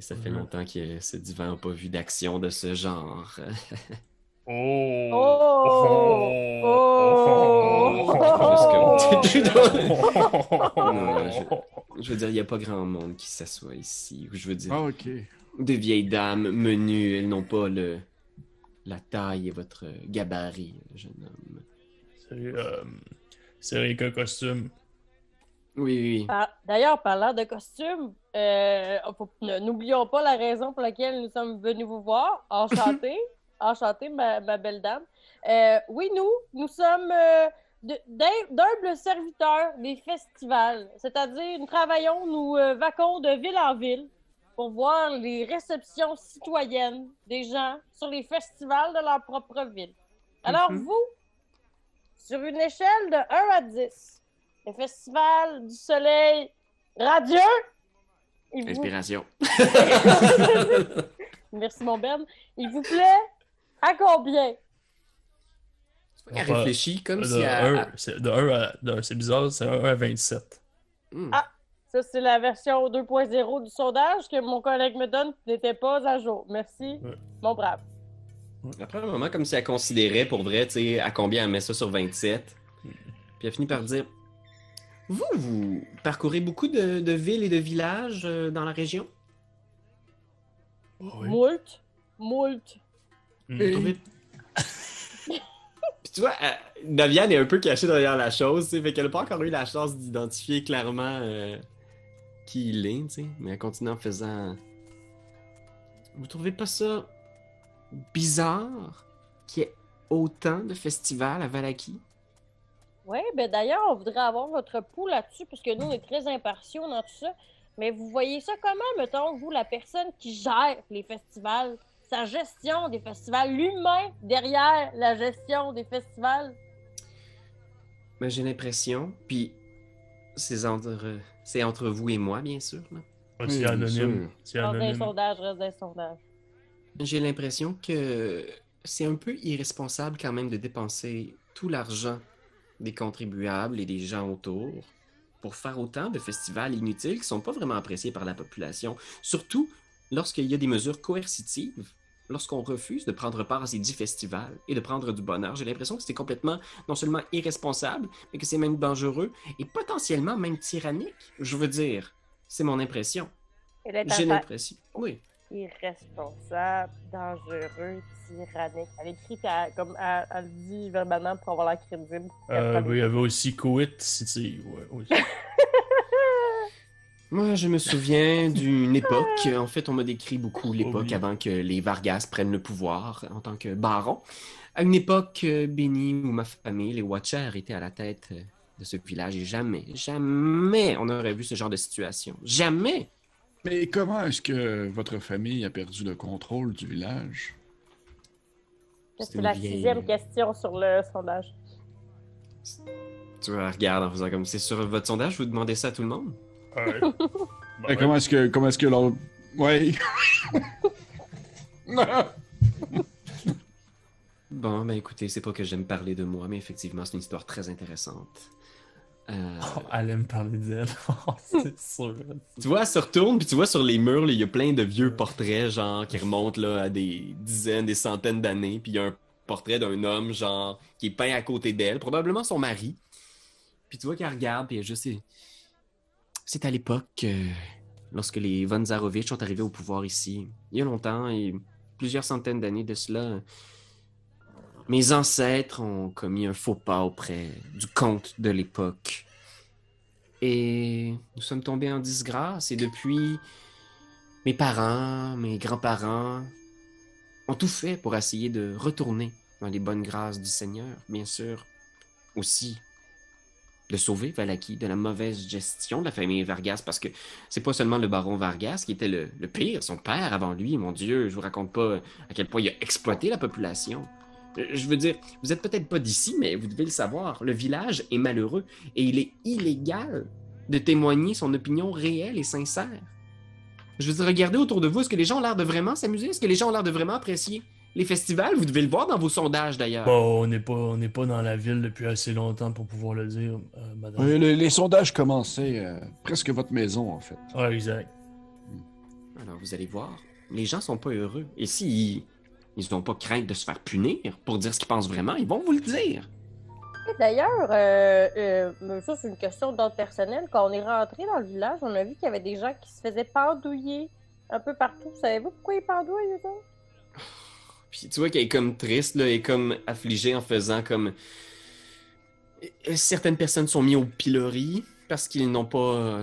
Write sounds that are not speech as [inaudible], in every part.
Et ça fait longtemps que ce divan n'a pas vu d'action de ce genre. Oh! Oh! Oh! [laughs] Non, je, je veux dire, il n'y a pas grand monde qui s'assoit ici. Je veux dire, Ah, ok. de vieilles dames menues, elles n'ont pas le la taille et votre gabarit, jeune homme. C'est euh, c'est rien qu'un costume? Oui, oui. D'ailleurs, parlant de costumes, euh, faut- n'oublions pas la raison pour laquelle nous sommes venus vous voir. Enchanté. [laughs] Enchanté, ma, ma belle dame. Euh, oui, nous, nous sommes euh, d'humbles serviteurs des festivals. C'est-à-dire, nous travaillons, nous euh, vaquons de ville en ville pour voir les réceptions citoyennes des gens sur les festivals de leur propre ville. Alors, Mhm. vous, sur une échelle de 1 à 10, le festival du soleil radieux, vous... Inspiration. [laughs] Merci mon Ben. Il vous plaît à combien? Elle Enfin, réfléchit comme De si elle... 1, c'est de 1 à. de- C'est bizarre, c'est 1 à 27. Hmm. Ah. Ça, c'est la version 2.0 du sondage que mon collègue me donne qui n'était pas à jour. Merci, Ouais. mon brave. Après un moment, comme si elle considérait pour vrai, tu sais, à combien elle met ça sur 27. Puis elle finit par dire Vous, vous parcourez beaucoup de, de villes et de villages euh, dans la région? Oh, oui. Moult. Moult. Mm. Vous trouvez- [laughs] Puis tu vois, euh, Naviane est un peu cachée derrière la chose, tu sais, fait qu'elle n'a pas encore eu la chance d'identifier clairement euh, qui il est, tu sais. Mais elle continue en faisant. Vous trouvez pas ça bizarre qu'il y ait autant de festivals à Valaki? Oui, ben d'ailleurs, on voudrait avoir votre pouls là-dessus, parce que nous, on est très impartiaux dans tout ça. Mais vous voyez ça comment, mettons, vous, la personne qui gère les festivals, sa gestion des festivals, l'humain derrière la gestion des festivals? Ben, j'ai l'impression, puis c'est entre, c'est entre vous et moi, bien sûr. là. Ah, Oui, C'est anonyme. C'est Reste des anonyme. sondages, reste des sondages. J'ai l'impression que c'est un peu irresponsable quand même de dépenser tout l'argent des contribuables et des gens autour pour faire autant de festivals inutiles qui sont pas vraiment appréciés par la population. Surtout lorsqu'il y a des mesures coercitives, lorsqu'on refuse de prendre part à ces dix festivals et de prendre du bonheur. J'ai l'impression que c'est complètement non seulement irresponsable, mais que c'est même dangereux et potentiellement même tyrannique. Je veux dire, c'est mon impression. J'ai l'impression. Oui. Irresponsable, dangereux, tyrannique. Elle écrit à- comme elle, elle le dit verbalement pour avoir l'air crédible. Euh, oui, il y avait aussi Coit-City. Ouais, aussi. [laughs] Moi, je me souviens d'une époque, en fait, on m'a décrit beaucoup l'époque oui. avant que les Vargas prennent le pouvoir en tant que baron. À une époque euh, bénie où ma famille, les Watchers, étaient à la tête euh, de ce village et jamais, jamais on aurait vu ce genre de situation. Jamais! Mais comment est-ce que votre famille a perdu le contrôle du village? C'est la vieille- sixième question sur le sondage. Tu vois, regarde en faisant comme c'est sur votre sondage, vous demandez ça à tout le monde? Ouais. [laughs] Ben, ouais. Comment est-ce que comment est-ce que leur Ouais. [laughs] Bon, ben écoutez, c'est pas que j'aime parler de moi, mais effectivement, c'est une histoire très intéressante. Euh, Oh, elle aime parler d'elle. [laughs] Oh, c'est sûr. Tu vois, elle se retourne, puis tu vois sur les murs, il y a plein de vieux portraits, genre, qui remontent là, à des dizaines, des centaines d'années. Puis il y a un portrait d'un homme, genre, qui est peint à côté d'elle, probablement son mari. Puis tu vois qu'elle regarde, puis elle juste. C'est, c'est à l'époque, euh, lorsque les Von Zarovich sont arrivés au pouvoir ici, il y a longtemps, et plusieurs centaines d'années de cela. Mes ancêtres ont commis un faux pas auprès du comte de l'époque. Et nous sommes tombés en disgrâce. Et depuis, mes parents, mes grands-parents ont tout fait pour essayer de retourner dans les bonnes grâces du Seigneur. Bien sûr, aussi de sauver Valaki de la mauvaise gestion de la famille Vargas. Parce que c'est pas seulement le baron Vargas qui était le, le pire, son père avant lui. Mon Dieu, je vous raconte pas à quel point il a exploité la population. Euh, Je veux dire, vous êtes peut-être pas d'ici, mais vous devez le savoir. Le village est malheureux et il est illégal de témoigner son opinion réelle et sincère. Je veux dire, regardez autour de vous. Est-ce que les gens ont l'air de vraiment s'amuser? Est-ce que les gens ont l'air de vraiment apprécier les festivals? Vous devez le voir dans vos sondages d'ailleurs. Bon, on n'est pas, on n'est pas dans la ville depuis assez longtemps pour pouvoir le dire, euh, madame. Les sondages commençaient euh, presque votre maison, en fait. Ouais, exact. Alors vous allez voir, les gens sont pas heureux. Et s'ils ils n'ont pas crainte de se faire punir pour dire ce qu'ils pensent vraiment, ils vont vous le dire. D'ailleurs, euh, euh, ça c'est une question d'ordre personnel. Quand on est rentré dans le village, on a vu qu'il y avait des gens qui se faisaient pendouiller un peu partout. Savez-vous pourquoi ils pendouillent, eux autres? [sighs] Puis tu vois qu'elle est comme triste, là, elle est comme affligée en faisant comme. Euh, Certaines personnes sont mises au pilori parce qu'ils n'ont pas.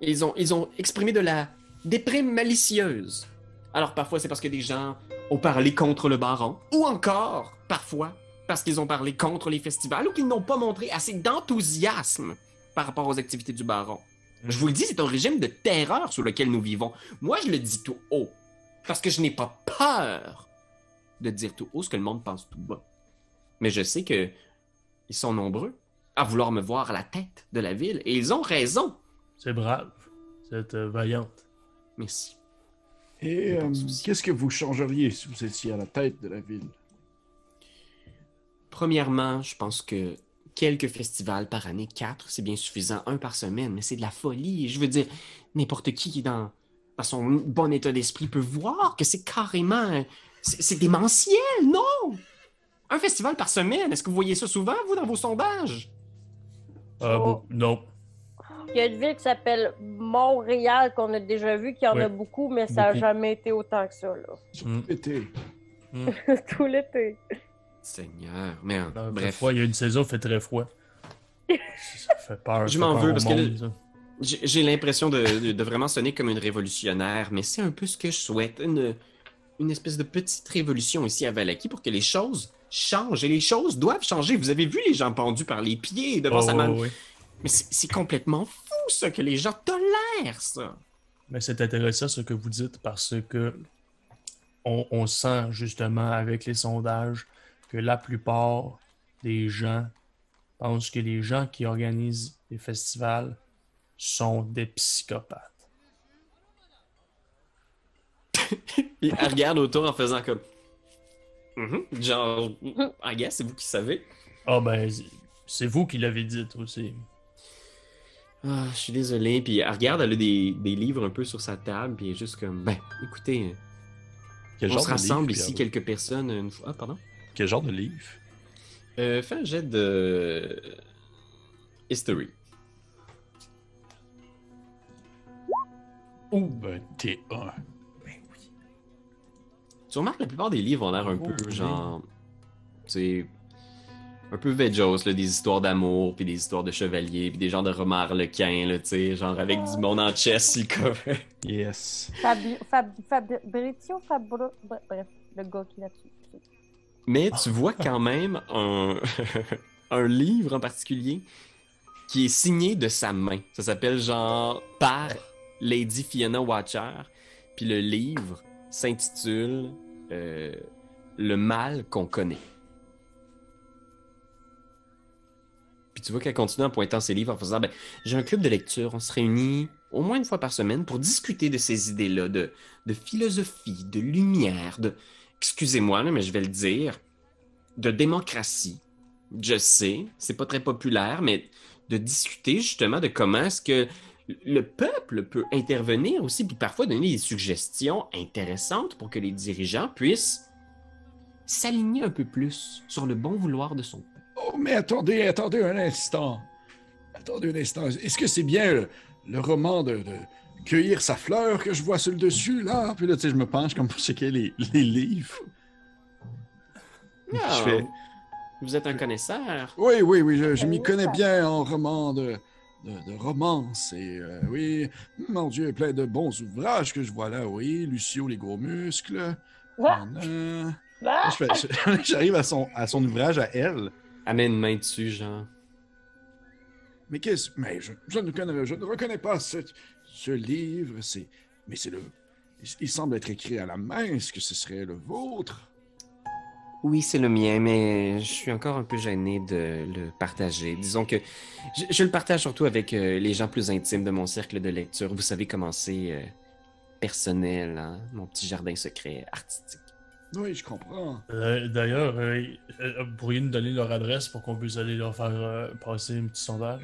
Ils ont, ils ont exprimé de la déprime malicieuse. Alors parfois c'est parce que des gens ont parlé contre le baron, ou encore, parfois, parce qu'ils ont parlé contre les festivals ou qu'ils n'ont pas montré assez d'enthousiasme par rapport aux activités du baron. Je vous le dis, c'est un régime de terreur sous lequel nous vivons. Moi, je le dis tout haut, parce que je n'ai pas peur de dire tout haut ce que le monde pense tout bas. Mais je sais que ils sont nombreux à vouloir me voir à la tête de la ville, et ils ont raison. C'est brave. C'est euh, vaillante. Merci. Et euh, qu'est-ce que vous changeriez si vous étiez à la tête de la ville? Premièrement, je pense que quelques festivals par année, quatre, c'est bien suffisant, un par semaine, mais c'est de la folie. Je veux dire, n'importe qui qui est dans, dans son bon état d'esprit peut voir que c'est carrément. C'est démentiel, non! Un festival par semaine, est-ce que vous voyez ça souvent, vous, dans vos sondages? Ah, Oh. bon, non. Il y a une ville qui s'appelle Montréal qu'on a déjà vu, qu'il y en a beaucoup, mais ça n'a jamais été autant que ça, là. Mm. Été. [laughs] Tout l'été. Seigneur, Ah, fait bref. froid, il y a une saison, il fait très froid. ça fait peur. Je m'en veux parce que monde, le- ça. J'ai l'impression de, de- de vraiment sonner comme une révolutionnaire, mais c'est un peu ce que je souhaite. Une, une espèce de petite révolution ici à Valaki pour que les choses changent. Et les choses doivent changer. Vous avez vu les gens pendus par les pieds devant Oh, sa ouais. Mais c'est c'est complètement fou, ça, que les gens tolèrent ça. Mais c'est intéressant ce que vous dites parce que on, on sent justement avec les sondages que la plupart des gens pensent que les gens qui organisent les festivals sont des psychopathes. [laughs] Puis elle regarde autour en faisant comme. Mhm, Genre, I guess, c'est vous qui savez. Ah ben, c'est vous qui l'avez dit aussi. Ah, je suis désolé. Puis elle regarde, elle a des, des livres un peu sur sa table, puis elle est juste comme, ben, écoutez, Quel on genre se de rassemble livre, ici quelques personnes une fois. Ah, pardon? Quel genre de livre? Euh, fais un jet de. History. Oh, ben, T1. Tu remarques que la plupart des livres ont l'air un Oh, peu oui. genre. Tu sais. Un peu vegos, là, des histoires d'amour, puis des histoires de chevaliers, puis des genres de romans harlequins, là, tu sais, genre avec du monde en chess, le cover. Yes. Fabi... Fab... Fabrizio Fabro... Bref, le gars qui est là-dessus. Mais tu vois quand même un, [laughs] un livre en particulier qui est signé de sa main. Ça s'appelle genre par Lady Fiona Watcher. Puis le livre s'intitule euh, Le mal qu'on connaît. Puis tu vois qu'elle continue en pointant ses livres en faisant ben, J'ai un club de lecture, on se réunit au moins une fois par semaine pour discuter de ces idées-là, de, de philosophie, de lumière, de, excusez-moi, mais je vais le dire, de démocratie. Je sais, c'est pas très populaire, mais de discuter justement de comment est-ce que le peuple peut intervenir aussi, puis parfois donner des suggestions intéressantes pour que les dirigeants puissent s'aligner un peu plus sur le bon vouloir de son. Oh, mais attendez, attendez un instant. Attendez un instant. Est-ce que c'est bien le, le roman de, de Cueillir sa fleur que je vois sur le dessus, là? Puis là, tu sais, je me penche comme pour checker les, les livres. Ah, Je fais- Vous êtes un connaisseur. Oui, oui, oui, je, je m'y connais bien en roman de, de, de romance. Et euh, oui, mon Dieu, plein de bons ouvrages que je vois là, oui. Lucio, les gros muscles. Ah! En. Ah! [laughs] J'arrive à son, à son ouvrage à elle. Elle met une main dessus, genre. Mais qu'est-ce. Mais je, je ne connais, je ne reconnais pas ce, ce livre. C'est. Mais c'est le. Il, il semble être écrit à la main. Est-ce que ce serait le vôtre? Oui, c'est le mien, mais je suis encore un peu gêné de le partager. Disons que je, je le partage surtout avec euh, les gens plus intimes de mon cercle de lecture. Vous savez comment c'est euh, personnel, hein? mon petit jardin secret artistique. Oui, je comprends. Euh, D'ailleurs, euh, euh, pourriez nous donner leur adresse pour qu'on puisse aller leur faire euh, passer un petit sondage?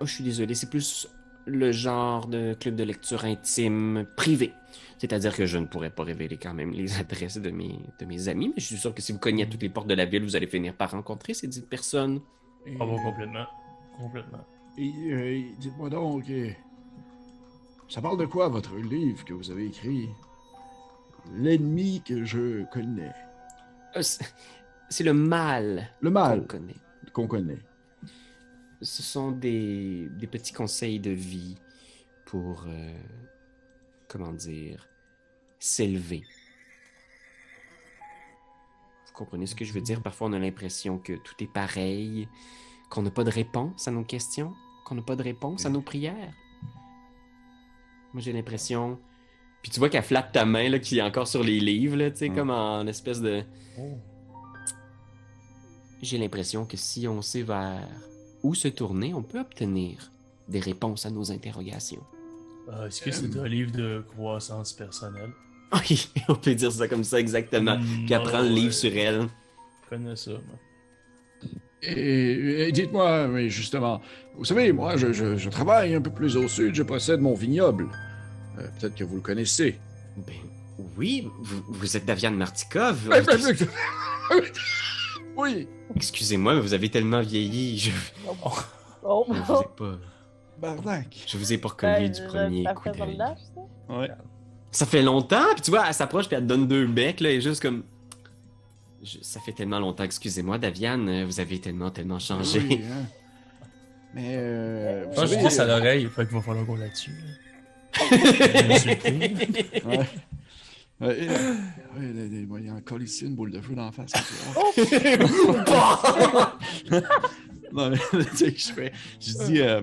Oh, je suis désolé, c'est plus le genre de club de lecture intime privé. C'est-à-dire que je ne pourrais pas révéler quand même les [laughs] adresses de mes, de mes amis, mais je suis sûr que si vous cognez à toutes les portes de la ville, vous allez finir par rencontrer ces dites personnes. Et, Ah bon, complètement. Complètement. et, euh, dites-moi donc, ça parle de quoi votre livre que vous avez écrit? L'ennemi que je connais. Euh, c'est- le mal Le qu'on mal connaît. qu'on connaît. Ce sont des, des petits conseils de vie pour, euh, comment dire, s'élever. Vous comprenez ce que je veux dire? Parfois, on a l'impression que tout est pareil, qu'on n'a pas de réponse à nos questions, qu'on n'a pas de réponse à nos prières. Moi, j'ai l'impression... Puis tu vois qu'elle flatte ta main, là, qui est encore sur les livres, là, tu sais, Mm. comme en espèce de... Oh. J'ai l'impression que si on sait vers où se tourner, on peut obtenir des réponses à nos interrogations. Ah, Est-ce que c'est un livre de croissance personnelle? [laughs] Oui, on peut dire ça comme ça exactement. Hmm, Puis elle prend le ouais. livre sur elle. Je connais ça, moi. Et, et dites-moi, mais justement, vous savez, moi, je, je- je travaille un peu plus au sud, je possède mon vignoble. Euh, Peut-être que vous le connaissez. Ben oui, vous, vous êtes Daviane Martikov. Eh, ben, [laughs] oui, Excusez-moi, mais vous avez tellement vieilli. Je, Oh, je vous ai pas, bardac. je vous ai pas reconnu Ben, du je- premier ça coup d'œil. Ouais. Ça fait longtemps, puis tu vois, elle s'approche, puis elle te donne deux becs, là, et juste comme... Je- ça fait tellement longtemps, excusez-moi, Daviane, euh, vous avez tellement, tellement changé. Oui, hein. [laughs] Mais, euh, vous Moi, je ça à euh, l'oreille, fait qu'il va falloir qu'on suis pris. [laughs] ouais. Ouais, et- ouais, il y a- il a encore ici une boule de feu dans la face. [laughs] non, mais [laughs] tu sais que je fais. Je dis, euh,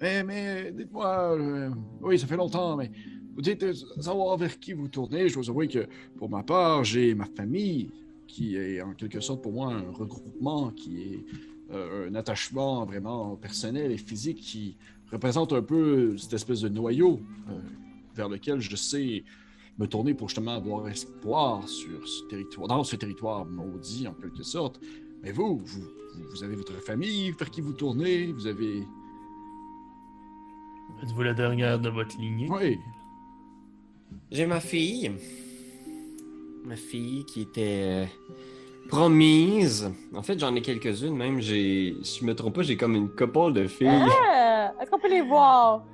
mais, mais dites-moi, euh, oui, ça fait longtemps, mais vous dites euh, savoir vers qui vous tournez. Je vous avoue que pour ma part, j'ai ma famille qui est en quelque sorte pour moi un regroupement, qui est euh, un attachement vraiment personnel et physique qui représente un peu cette espèce de noyau euh, vers lequel je sais me tourner pour justement avoir espoir sur ce territoire, dans ce territoire maudit en quelque sorte. Mais vous, vous, vous- avez votre famille vers qui vous tournez, vous avez... Êtes-vous la dernière de votre lignée? Oui, J'ai ma fille. Ma fille qui était euh, promise. En fait, j'en ai quelques-unes même. J'ai, si je me trompe pas, j'ai comme une couple de filles. Ah, Est-ce qu'on peut les voir?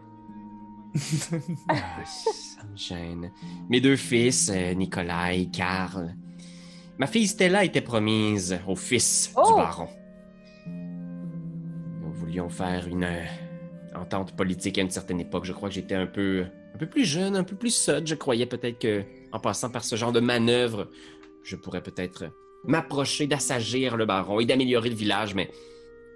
[laughs] Ah, ça me gêne. Mes deux fils, euh, Nicolas et Karl. Ma fille Stella était promise au fils Oh! du baron. Nous voulions faire une euh, entente politique à une certaine époque. Je crois que j'étais un peu, un peu plus jeune, un peu plus sot. Je croyais peut-être que, en passant par ce genre de manœuvre, je pourrais peut-être m'approcher d'assagir le baron et d'améliorer le village, mais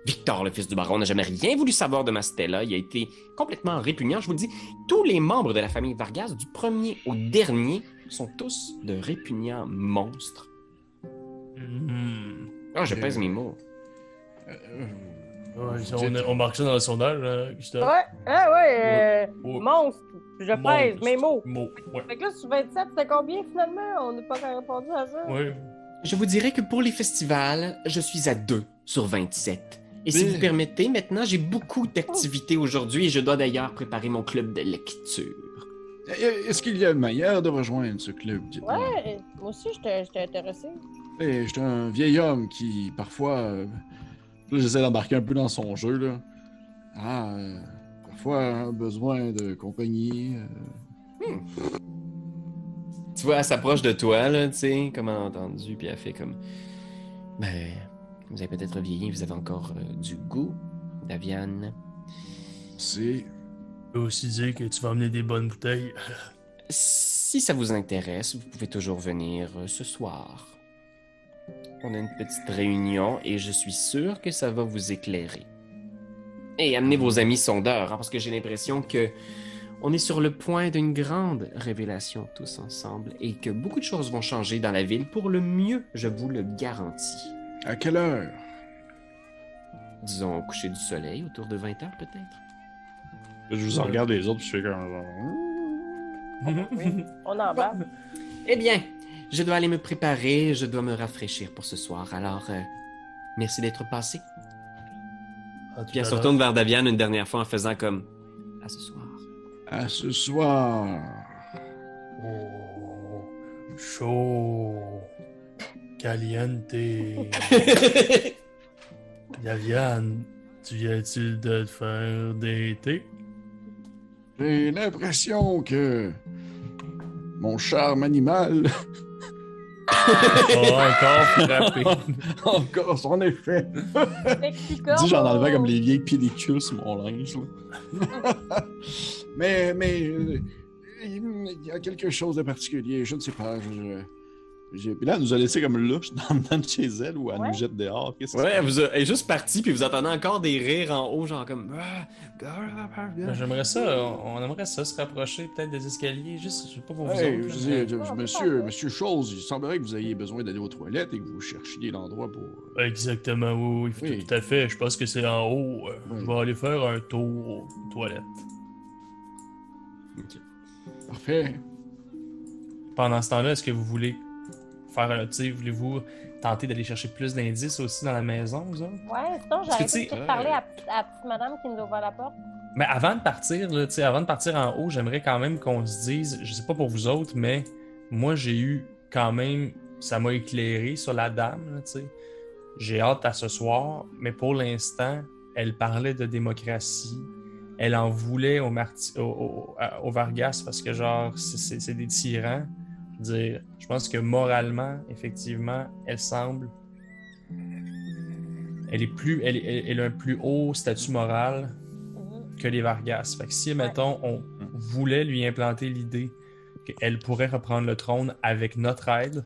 Victor, le fils du baron, n'a jamais rien voulu savoir de ma Stella. Il a été complètement répugnant. Je vous le dis, tous les membres de la famille Vargas, du premier au dernier, sont tous de répugnants monstres. Hmm. Ah, je Euh, pèse mes mots. euh, Ouais, on, on marque ça dans le sondage, là, Gustave. Ouais, ah ouais, euh, monstre. Je pèse monstre. mes mots. Mots, ouais. Fait que là, sur 27, c'était combien finalement? On n'a pas répondu à ça. Ouais. Je vous dirais que pour les festivals, je suis à 2 sur 27. Et si vous permettez, maintenant, j'ai beaucoup d'activités aujourd'hui et je dois d'ailleurs préparer mon club de lecture. Est-ce qu'il y a une manière de rejoindre ce club? Ouais, moi aussi, j'étais j'étais intéressé. Eh, J'étais un vieil homme qui, parfois... euh, j'essaie d'embarquer un peu dans son jeu, là. Ah, euh, parfois, a besoin de compagnie. euh, Tu vois, elle s'approche de toi, là, tu sais, comme entendu, puis elle fait comme... Ben, vous avez peut-être vieilli, vous avez encore euh, du goût, Daviane. C'est... Je peux aussi dire que tu vas amener des bonnes bouteilles. Si ça vous intéresse, vous pouvez toujours venir euh, ce soir. On a une petite réunion et je suis sûr que ça va vous éclairer. Et amenez vos amis sondeurs, hein, parce que j'ai l'impression que on est sur le point d'une grande révélation tous ensemble et que beaucoup de choses vont changer dans la ville pour le mieux, je vous le garantis. À quelle heure? Disons au coucher du soleil, autour de 20 heures peut-être. Je vous en regarde les autres, puis je fais comme. [laughs] On en bat. Eh bien, je dois aller me préparer, je dois me rafraîchir pour ce soir. Alors, euh, merci d'être passé. Tout Puis elle se retourne vers Daviane une dernière fois en faisant comme À ce soir. À ce soir. Oh, chaud. Caliente. [laughs] Yaviane, tu viens-tu de te faire des thés? J'ai l'impression que mon charme animal Oh, [laughs] encore frappé. [laughs] encore son effet. Dis, j'en enlevais comme les vieilles pellicules sur mon linge. mais mais euh, il y a quelque chose de particulier. Je ne sais pas. Je, je- j'ai- Puis là, elle nous a laissé comme louche dans [laughs] le de chez elle ou elle Ouais. nous jette dehors. Qu'est-ce que Ouais, c'est? elle, vous a- elle est juste partie, puis vous entendez encore des rires en haut, genre comme. Ah, Ben, J'aimerais ça, on on aimerait ça se rapprocher peut-être des escaliers, juste, je sais pas pour vous Hey, autres. je là, dis, mais- je- monsieur, monsieur Chose, il semblerait que vous ayez besoin d'aller aux toilettes et que vous cherchiez l'endroit pour. Exactement, oui, oui, Oui. tout à fait. Je pense que c'est en haut. Euh, Oui. Je vais aller faire un tour aux toilettes. Parfait. Pendant ce temps-là, est-ce que vous voulez faire tu sais, voulez-vous tenter d'aller chercher plus d'indices aussi dans la maison, vous autres? Ouais, sinon sais, de parler à, petite- à petite madame qui nous a ouvert la porte. Mais avant de partir, là, avant de partir en haut, j'aimerais quand même qu'on se dise, je sais pas pour vous autres, mais moi j'ai eu quand même, ça m'a éclairé sur la dame, là, tu sais. J'ai hâte à ce soir, mais pour l'instant, elle parlait de démocratie. Elle en voulait au, Marti- au, au- au Vargas parce que, genre, c'est des tyrans. Je veux dire, je pense que moralement, effectivement, elle semble. Elle est plus. Elle, elle- elle a un plus haut statut moral que les Vargas. Fait que si, mettons, on voulait lui implanter l'idée qu'elle pourrait reprendre le trône avec notre aide,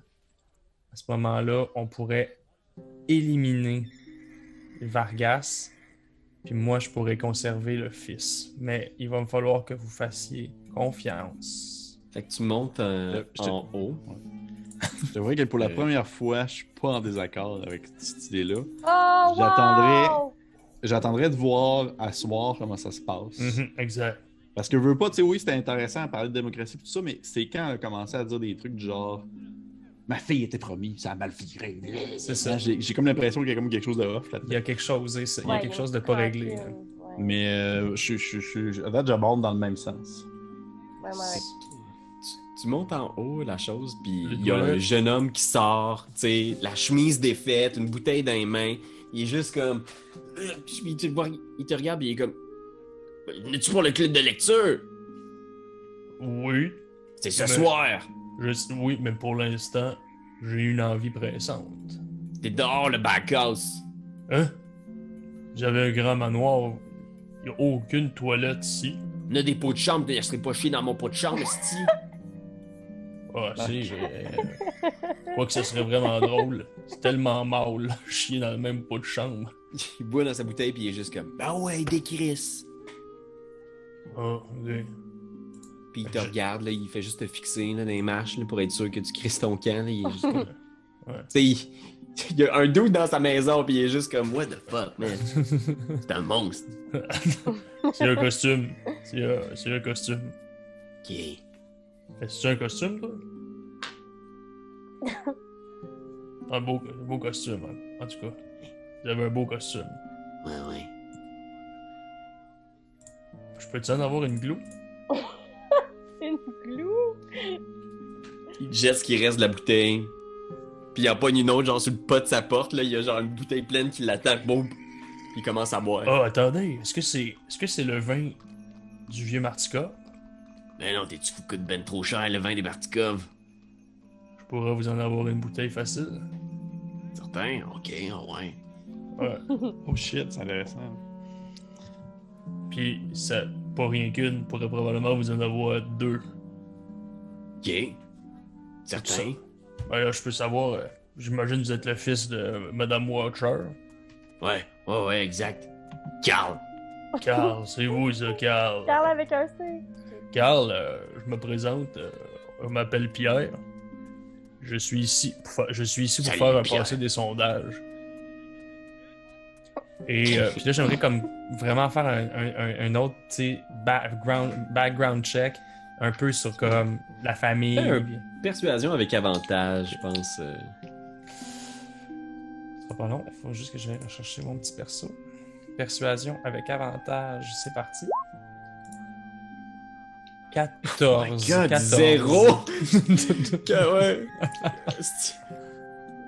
à ce moment-là, on pourrait éliminer Vargas, puis moi, je pourrais conserver le fils. Mais il va me falloir que vous fassiez confiance. Fait que tu montes euh, Euh, je te- en haut. C'est vrai que pour la [laughs] Euh. première fois, je suis pas en désaccord avec cette idée-là. Oh, J'attendrai- wow! J'attendrai de voir à soir comment ça se passe. Mhm, exact. Parce que je veux pas, tu sais, oui, c'était intéressant à parler de démocratie et tout ça, mais c'est quand elle a commencé à dire des trucs du genre Ma fille était promise, ça a mal viré. C'est ça. Là, J'ai j'ai comme l'impression qu'il y a comme quelque chose de off Il y là-dedans. a quelque chose, il y a quelque chose de pas réglé. là. ouais. Mais euh, je, je, je, je, à date, j'aborde dans le même sens. Ouais, ouais. Tu, montes en haut, la chose, puis il y a un jeune homme qui sort, tu sais, la chemise défaite, une bouteille dans les mains. Il est juste comme. Euh, Puis tu le vois, il te regarde, puis il est comme. N'es-tu pour le club de lecture? Oui, C'est ce Mais- soir! je- oui, mais pour l'instant, j'ai une envie pressante. T'es dehors, le backhouse! Hein? J'avais un grand manoir. Il a aucune toilette ici. On a des pots de chambre, je serais pas chier dans mon pot de chambre, esti. Ah, si, euh, [laughs] quoi que ce serait vraiment drôle. C'est tellement mal, [laughs] chier dans le même pot de chambre. Il boit dans sa bouteille, puis il est juste comme. Ben ouais, des Chris! Ah, ok. Puis il te regarde, là, il fait juste te fixer là, dans les marches là, pour être sûr que tu crisses ton camp. Là, il est juste comme... [laughs] Ouais. Tu sais, il... il y a un doute dans sa maison, puis il est juste comme What the fuck, man? C'est un monstre. C'est un costume. C'est un, c'est un costume. Ok. Fait, C'est un costume, toi? [laughs] un, beau, un beau costume, hein. en tout cas. Vous avez un beau costume. Ouais, ouais. Je peux-tu en avoir une glue? [laughs] Une glue? Il jette ce qui reste de la bouteille. Puis il en pogne une autre, genre sur le pas de sa porte, là. Il y a genre une bouteille pleine qui l'attend, boum. Puis il commence à boire. Ah, attendez, est-ce que c'est est-ce que c'est le vin du vieux Martika? Ben non, t'es-tu fou que de ben trop cher, le vin des Bartikov? Je pourrais vous en avoir une bouteille facile. Certain? Ok, ah ouais. Ouais. [laughs] Oh shit, c'est intéressant. Puis, ça, pas rien qu'une, pourrait probablement vous en avoir deux. Ok. Certain? Ben là, je peux savoir, euh, j'imagine que vous êtes le fils de Madame Watcher. Ouais, ouais, ouais, exact. Carl! Carl, c'est vous ça, Carl. Carl avec un C. Carl, euh, je me présente, euh, je m'appelle Pierre. Je suis ici pour, fa- je suis ici pour Salut, faire un Pierre. passé des sondages. Et euh, puis là, j'aimerais comme vraiment faire un, un- un- un autre, background, background check, un peu sur comme la famille. Un- Persuasion avec avantage, je pense. euh. Ce sera pas long, il faut juste que j'aille rechercher mon petit perso. Persuasion avec avantage, c'est parti. 14. Oh my God, 14. zéro! [laughs] Ouais.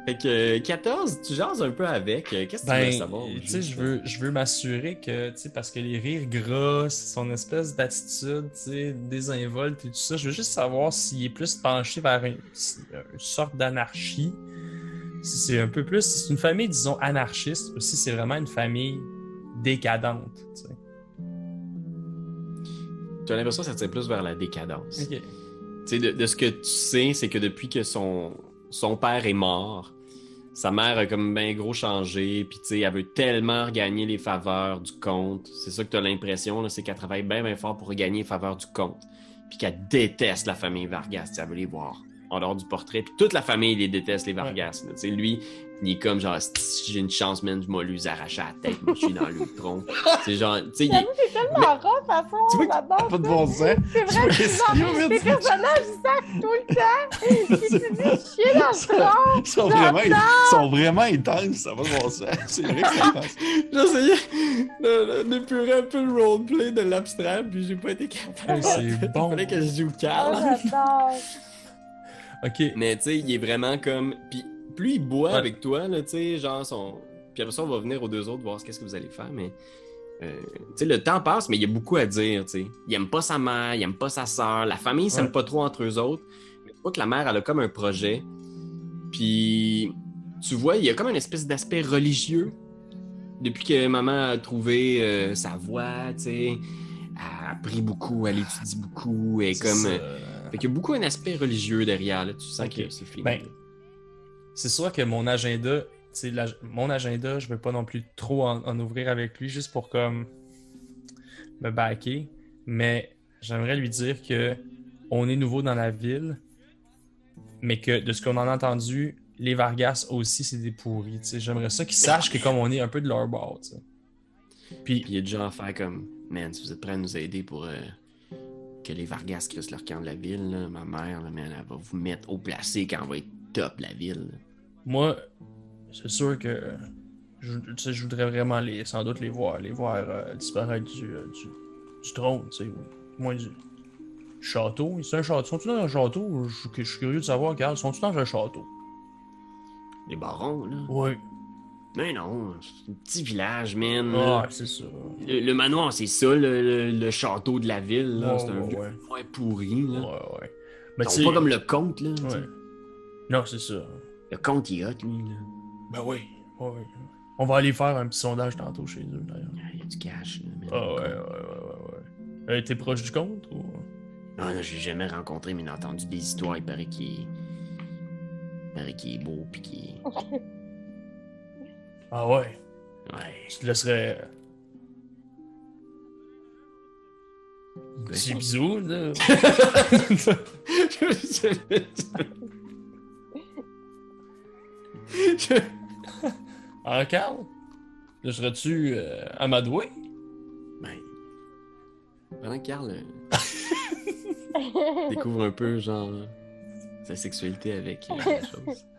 fait que 14, tu jases un peu avec. euh, Qu'est-ce que tu Ben, veux savoir? tu sais, je veux, je veux m'assurer que, tu sais, parce que les rires gras, son espèce d'attitude, tu sais, désinvolte et tout ça, je veux juste savoir s'il est plus penché vers une, une sorte d'anarchie. Si c'est un peu plus, si c'est une famille, disons, anarchiste, ou si c'est vraiment une famille décadente, tu sais. Tu as l'impression que ça tire plus vers la décadence. De, de ce que tu sais, c'est que depuis que son, son père est mort, sa mère a comme bien gros changé, puis tu sais, elle veut tellement regagner les faveurs du comte. C'est ça que tu as l'impression, c'est qu'elle travaille bien, bien fort pour regagner les faveurs du comte. Puis qu'elle déteste la famille Vargas, elle veut les voir en dehors du portrait. Puis toute la famille les déteste, les Vargas. sais, lui, il est comme genre, si j'ai une chance, man, je vais lui arracher la tête, moi, je suis dans le tronc. [laughs] C'est genre, tu sais, il c'est tellement rough, à fond, Tu vois là-dedans. Pas de bon sens. C'est vrai, genre, les personnages, ils tout le temps. Puis tu dis chier dans le tronc. Ils sont vraiment, ils sont vraiment intenses, ça va de bon sens. C'est vrai que [laughs] c'est intense. J'essayais d'épurer un peu le roleplay de l'abstrait, puis j'ai pas été capable. C'est Il bon. [laughs] fallait que je joue Ah, calme. j'adore. Ok. Mais tu sais, il est vraiment comme. Puis plus il boit Ouais. avec toi, là, tu sais, genre son. Puis après ça, on va venir aux deux autres voir qu'est-ce que vous allez faire, mais. euh, tu sais, le temps passe, mais il y a beaucoup à dire, tu sais. Il aime pas sa mère, il aime pas sa soeur, la famille s'aime Ouais. pas trop entre eux autres. Mais tu vois que la mère, elle a comme un projet. Puis tu vois, il y a comme une espèce d'aspect religieux. Depuis que maman a trouvé euh, sa voix, tu sais. Elle a appris beaucoup, elle étudie beaucoup, et comme. ça. Fait qu'il y a beaucoup un aspect religieux derrière, là. Tu sens que c'est fini. Ben, C'est sûr que mon agenda, la- mon agenda, je veux pas non plus trop en, ouvrir avec lui juste pour comme me backer, mais j'aimerais lui dire que on est nouveau dans la ville, mais que de ce qu'on en a entendu, les Vargas aussi c'est des pourris. J'aimerais ça qu'ils sachent que comme on est un peu de leur bord. tu sais. Puis il y a du genre à faire comme, man, si vous êtes prêts à nous aider pour euh, que les Vargas crissent leur camp de la ville, ma mère, là, elle va vous mettre au placé quand on va être top la ville. Moi, c'est sûr que je, voudrais vraiment les, sans doute les voir, les voir euh, disparaître du, euh, du, du trône, tu sais, ou moins du château. C'est un château. Sont-ils dans un château? Je, je suis curieux de savoir, Carl. Sont-ils dans un château? Les barons, là. Oui. Mais non, c'est un petit village, man. Ah, c'est ça. Le, le manoir, c'est ça, le, le- le château de la ville, là. Ouais, c'est un vieux ouais. pourri, là. Ouais, ouais. Mais sais- pas comme le comte, là. Ouais. Non, c'est ça. Le comte, il est hot, lui, là. Ben oui. ouais. On va aller faire un petit sondage tantôt chez eux, d'ailleurs. Ah, Il y a du cash, là. Ah, ouais, ouais, ouais, ouais, ouais. Euh, T'es proche du compte ou? Ah, non, j'ai jamais rencontré, mais j'ai entendu des histoires. Il paraît qu'il est. Il paraît qu'il est beau, puis qu'il est. Ah ouais? Ouais. Je te laisserais. Petit bisou, là. [laughs] [laughs] [laughs] Ah, [laughs] Carl? Là, serais-tu euh, amadoué? ben. Pendant que Carl euh, [laughs] découvre un peu, genre, sa sexualité avec euh, la chose. [laughs]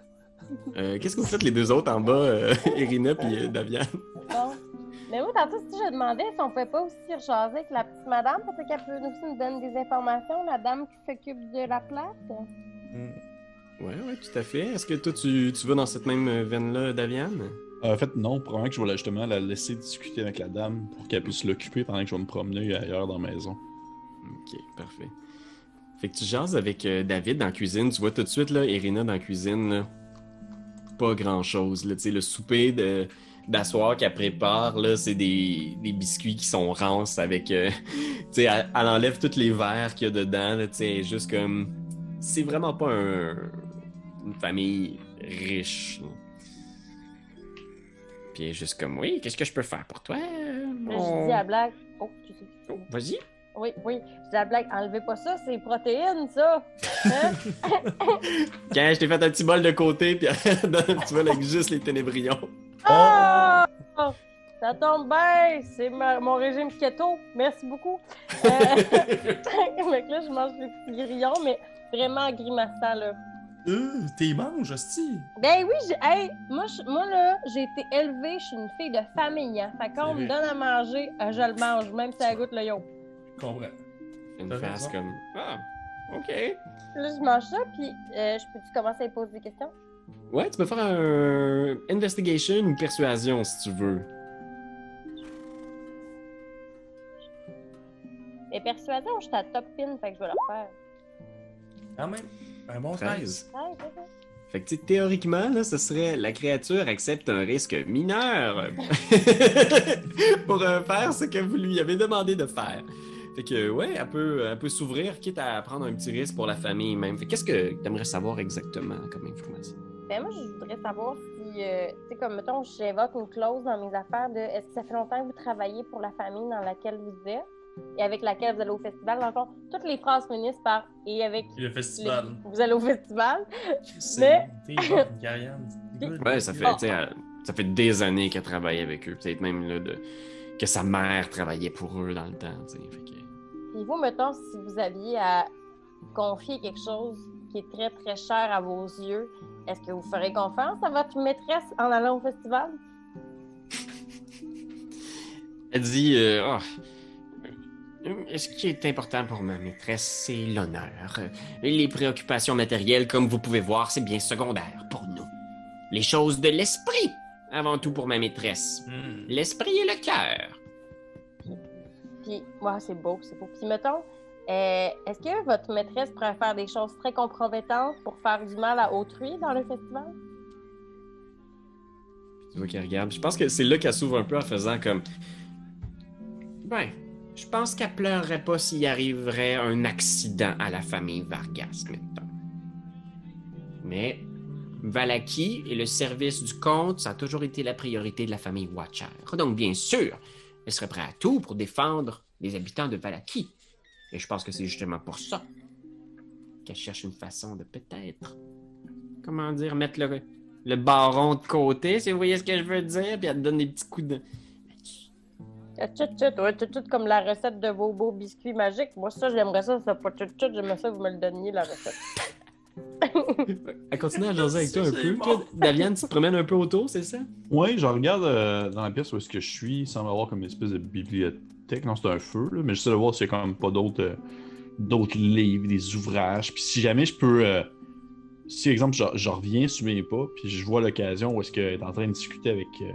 Euh, Qu'est-ce que vous faites les deux autres en bas, euh, Irina et euh, Davian? Bon. Mais moi, tantôt, si je demandais si on pouvait pas aussi rejaser avec la petite madame, peut-être qu'elle peut aussi nous donner des informations, la dame qui s'occupe de la place. Ouais, ouais, tout à fait. Est-ce que toi, tu, tu vas dans cette même euh, veine-là, Davian? Euh, en fait, non, probablement que je vais justement la laisser discuter avec la dame pour qu'elle puisse l'occuper pendant que je vais me promener ailleurs dans la maison. Ok, parfait. Fait que tu jases avec euh, David dans la cuisine. Tu vois tout de suite, là, Irina dans la cuisine, là, pas grand-chose. Là, Tu sais, le souper de d'asseoir qu'elle prépare, là, c'est des, des biscuits qui sont rances avec... euh, [laughs] tu sais, elle, elle enlève tous les verres qu'il y a dedans. Là, tu sais, juste comme... C'est vraiment pas un- une famille riche. Puis elle est juste comme, oui, qu'est-ce que je peux faire pour toi? Mon- Je dis à Black. Oh, tu sais. Oh, Vas-y. Oui, oui. Je dis à Black, enlevez pas ça, c'est protéines, ça. Hein? [laughs] Quand je t'ai fait un petit bol de côté, puis donne un petit bol avec juste les ténébrions. Ah! Ça tombe bien, c'est ma- mon régime keto. Merci beaucoup. Euh... [laughs] [laughs] fait que là, je mange des petits grillons, mais vraiment grimaçant, là. Euh, t'es manges, hostie. Ben oui, hey, moi, je- moi là, j'ai été élevée, je suis une fille de famille. Hein. Fait qu'on me vrai. donne à manger, euh, je le mange, même si ça goûte le yo. Je comprends. Une face raison. comme Ah, ok. Là, je mange ça, puis euh, je peux-tu commencer à lui poser des questions? Ouais, tu peux faire un investigation ou persuasion si tu veux. Et persuasion, je suis à top pin, fait que je vais le refaire. Quand même, un bon 13. 13. Ouais, c'est ça. Fait que théoriquement, là, ce serait la créature accepte un risque mineur [laughs] pour euh, faire ce que vous lui avez demandé de faire. Fait que ouais, elle peut, elle peut s'ouvrir, quitte à prendre un petit risque pour la famille même. Fait que qu'est-ce que tu aimerais savoir exactement comme information? Ben moi, je voudrais savoir si, euh, tu sais, comme, mettons, j'invoque une clause dans mes affaires de est-ce que ça fait longtemps que vous travaillez pour la famille dans laquelle vous êtes? Et avec laquelle vous allez au festival? Dans le fond, toutes les phrases finissent par et avec le festival. les- vous allez au festival. [laughs] Good. Ouais, ça fait, tu sais, elle- ça fait des années qu'elle travaille avec eux. Peut-être même là, de, que sa mère travaillait pour eux dans le temps. tu sais. Fait que- Puis vous, mettons, si vous aviez à confier quelque chose qui est très, très cher à vos yeux, est-ce que vous ferez confiance à votre maîtresse en allant au festival? [laughs] Elle dit euh, euh, Ce qui est important pour ma maîtresse, c'est l'honneur. Euh, Les préoccupations matérielles, comme vous pouvez voir, c'est bien secondaire pour nous. Les choses de l'esprit, avant tout pour ma maîtresse. Hmm. L'esprit et le cœur. Puis, ouais, c'est beau, c'est beau. Puis, mettons, euh, est-ce que votre maîtresse pourrait faire des choses très compromettantes pour faire du mal à autrui dans le festival? Tu vois qu'elle regarde. Je pense que c'est là qu'elle s'ouvre un peu en faisant comme. Ben, je pense qu'elle pleurerait pas s'il arriverait un accident à la famille Vargas, mettons. Mais Valaki et le service du comte, ça a toujours été la priorité de la famille Watcher. Donc, bien sûr, elle serait prête à tout pour défendre les habitants de Valaki. Et je pense que c'est justement pour ça qu'elle cherche une façon de peut-être, comment dire, mettre le, le baron de côté, si vous voyez ce que je veux dire, puis elle te donne des petits coups de... Tchut, tchut, ouais, tchut, tchut, comme la recette de vos beaux biscuits magiques. Moi, ça, j'aimerais ça, ça pas tchut, tchut, j'aimerais ça que vous me le donniez, la recette. Elle continue à jaser avec toi un peu. bon. Toi, Daviane, tu te promènes un peu autour, c'est ça? Ouais, je regarde euh, dans la pièce où est-ce que je suis, il semble avoir comme une espèce de bibliothèque. Non, c'est un feu, là, mais j'essaie de voir s'il y a quand même pas d'autres euh, d'autres livres, des ouvrages. Puis si jamais je peux. euh, si, exemple, je, je reviens sur mes pas, puis je vois l'occasion où est-ce qu'elle est en train de discuter avec, euh,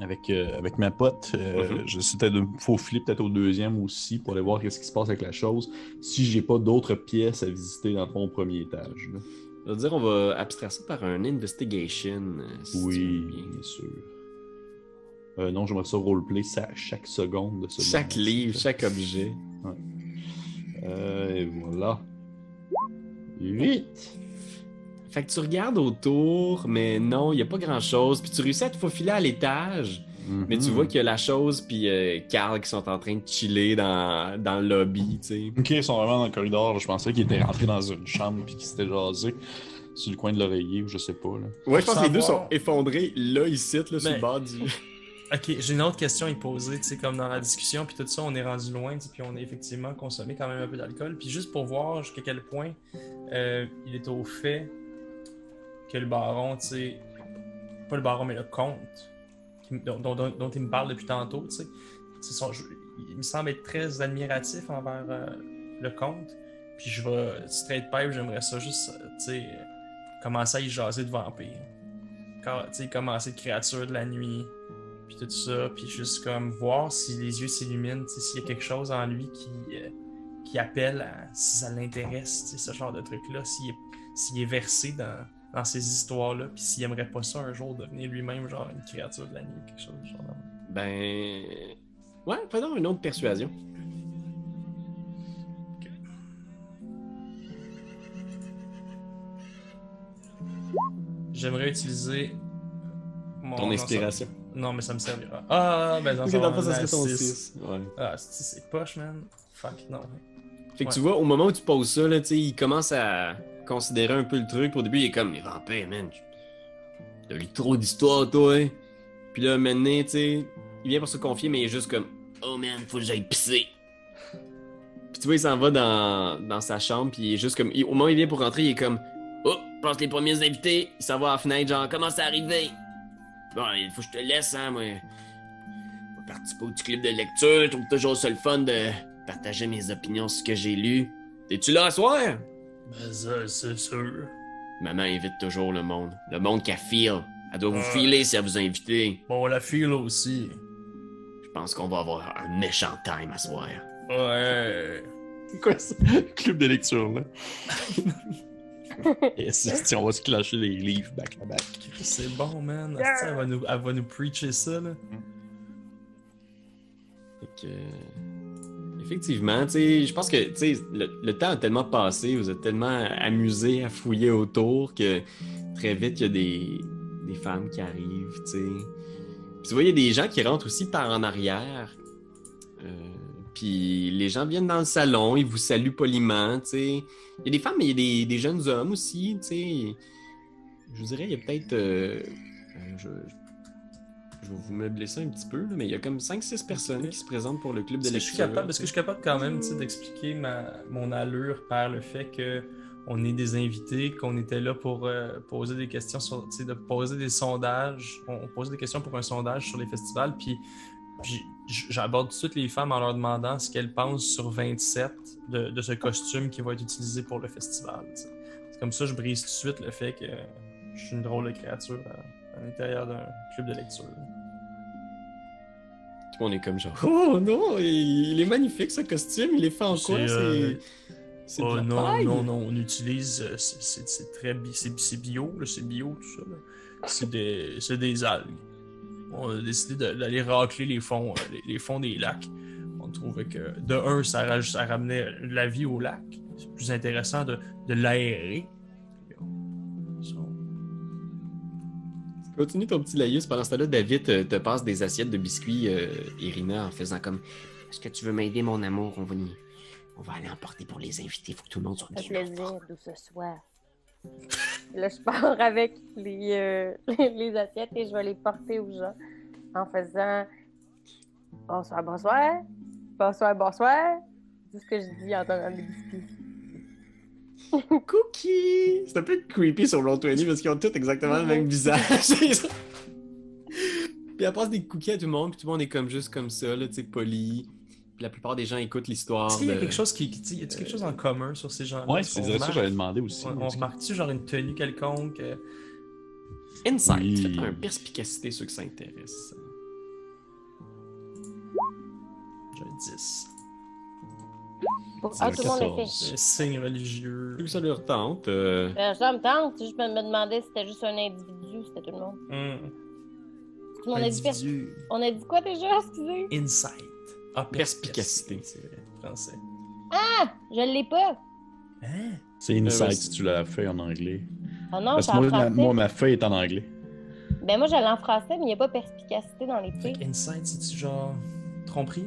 avec, euh, avec ma pote, euh, Mhm. j'essaie peut-être de faufiler peut-être au deuxième aussi pour aller voir qu'est-ce qui se passe avec la chose. Si j'ai pas d'autres pièces à visiter dans le fond au premier étage. là. Je veux dire, on va abstraire ça par un investigation. euh, si Oui, bien. bien sûr. Euh, non, j'aimerais ça roleplay ça, chaque seconde de ce Chaque livre, chaque objet. Et voilà. 8. Fait que tu regardes autour, mais non, il n'y a pas grand-chose. Puis tu réussis à te faufiler à l'étage, mais Mhm. tu vois qu'il y a la chose puis euh, Carl qui sont en train de chiller dans, dans le lobby, tu sais. Ok, ils sont vraiment dans le corridor. Je pensais qu'ils étaient rentrés dans une chambre puis qu'ils s'étaient jasés sur le coin de l'oreiller ou je sais pas. Là. Ouais, je pense que les deux sont effondrés là, ici, là, sur Ben, le bord du... Ok, j'ai une autre question à y poser, tu sais, comme dans la discussion, puis tout ça, on est rendu loin, puis on a effectivement consommé quand même un peu d'alcool, puis juste pour voir jusqu'à quel point euh, il est au fait que le baron, tu sais, pas le baron, mais le comte, dont, dont- dont- il me parle depuis tantôt, tu sais, il me semble être très admiratif envers euh, le comte, puis je vais, straight pipe, j'aimerais ça juste, euh, tu sais, commencer à y jaser de vampires. Quand- Tu sais, commencer de créatures de la nuit, puis tout ça, puis juste comme voir si les yeux s'illuminent, tu sais, s'il y a quelque chose en lui qui, euh, qui appelle à si ça l'intéresse, tu sais, ce genre de truc-là, s'il est, est versé dans, dans ces histoires-là, puis s'il aimerait pas ça un jour devenir lui-même genre une créature de la nuit, quelque chose genre. Ben... Ouais, faisons une autre persuasion. J'aimerais utiliser mon Ton inspiration. Non, mais ça me servira. Ah, ben dans Ok, ce dans le fond, moment, ça serait ton six. 6. Ouais. Ah, c'est c'est poche, man. Fuck, non. Fait que Ouais. tu vois, au moment où tu poses ça, là, tu sais, il commence à considérer un peu le truc. Au début, il est comme, les vampires, man, t'as lu trop d'histoires, toi, hein. Puis là, maintenant, tu sais, il vient pour se confier, mais il est juste comme, oh man, faut que j'aille pisser. Puis tu vois, il s'en va dans, dans sa chambre, puis il est juste comme, au moment où il vient pour rentrer, il est comme, oh, passe les premiers invités, il s'en va à la fenêtre, genre, comment c'est arrivé? Bon, il faut que je te laisse, hein, moi. Je participer au petit club de lecture, je trouve toujours ça le fun de partager mes opinions sur ce que j'ai lu. T'es-tu là à soir? Ben, ça, c'est sûr. Maman invite toujours le monde. Le monde qu'elle file. Elle doit vous Ouais. filer si elle vous a invité. Bon, la fille là aussi. Je pense qu'on va avoir un méchant time à soir. Ouais. C'est quoi ça? Club de lecture, là. [laughs] Et si on va se clasher les livres back à back. C'est bon, man. Elle va, nous, elle va nous preacher ça, là. Fait que, euh, effectivement, je pense que le, le temps a tellement passé, vous êtes tellement amusés à fouiller autour que très vite, il y a des, femmes qui arrivent, tu il y a des gens qui rentrent aussi par en arrière. Euh, puis les gens viennent dans le salon, ils vous saluent poliment, tu sais. Il y a des femmes, mais il y a des, jeunes hommes aussi, tu sais. Je vous dirais, il y a peut-être... euh, euh, je vais vous meubler ça un petit peu, là, mais il y a comme 5-6 personnes qui se présentent pour le club de lecture. capable, est-ce que je suis capable quand même d'expliquer mon allure par le fait que on est des invités, qu'on était là pour euh, poser des questions sur, de poser des sondages, on, on posait des questions pour un sondage sur les festivals, puis, j'aborde tout de suite les femmes en leur demandant ce qu'elles pensent sur 27 de, de ce costume qui va être utilisé pour le festival. C'est comme ça, je brise tout de suite le fait que je suis une drôle de créature à, à l'intérieur d'un club de lecture. Tout le monde est comme genre, oh non, il, il est magnifique ce costume, il est fait en quoi? C'est, euh, C'est Oh de la non, paille? non, non, on utilise. euh, c'est- très c'est bio, c'est bio tout ça. là. C'est des, c'est des algues. On a décidé d'aller racler les fonds, euh, les, les fonds des lacs. On trouvait que de un, ça, ça ramenait la vie au lac. C'est plus intéressant de, de l'aérer. Continue ton petit laïus. Pendant ce temps-là, David te passe des assiettes de biscuits, euh, Irina, en faisant comme Est-ce que tu veux m'aider, mon amour? On va, y- on va aller emporter pour les invités. Faut que tout le monde soit Ça bien. plaisir d'où ce soir. [laughs] Là, je pars avec les, euh, [laughs] les assiettes et je vais les porter aux gens en faisant bonsoir, bonsoir, bonsoir, bonsoir. C'est ce que je dis en donnant des biscuits. Cookie! C'est un peu creepy sur Roll20 parce qu'ils ont tous exactement le même visage. [laughs] puis elle passe des cookies à tout le monde, puis tout le monde est comme juste comme ça, là, tu sais, poli. Puis la plupart des gens écoutent l'histoire. Est-ce qu'il y a de- quelque chose qui, qui- tu sais, y a-t-il quelque chose en commun sur ces gens-là? Ouais, Est-ce c'est qu'on ça que remarque- j'allais demander aussi. On, on remarque-tu genre une tenue quelconque? euh, Insight. Oui. Faites un perspicacité ceux que ça intéresse. J'ai un 10. Pour- Ah, un tout le monde est 14. Un signe religieux. Ça leur tente. euh, fait. Euh, ça me tente. Je me demandais si c'était juste un individu, c'était tout le monde. Hmm. Tout le monde a dit, Individu. on a dit quoi déjà, excusez? Insight. Ah, Perspicacité. C'est vrai, français. Ah, je l'ai pas. Hein? C'est Euh, Insight ouais, si tu l'as fait en anglais. Ah non, Parce que en moi, ma, français. moi, ma feuille est en anglais. Ben moi, j'allais en français, mais il n'y a pas perspicacité dans les Fait que Insight, c'est-tu genre tromperie?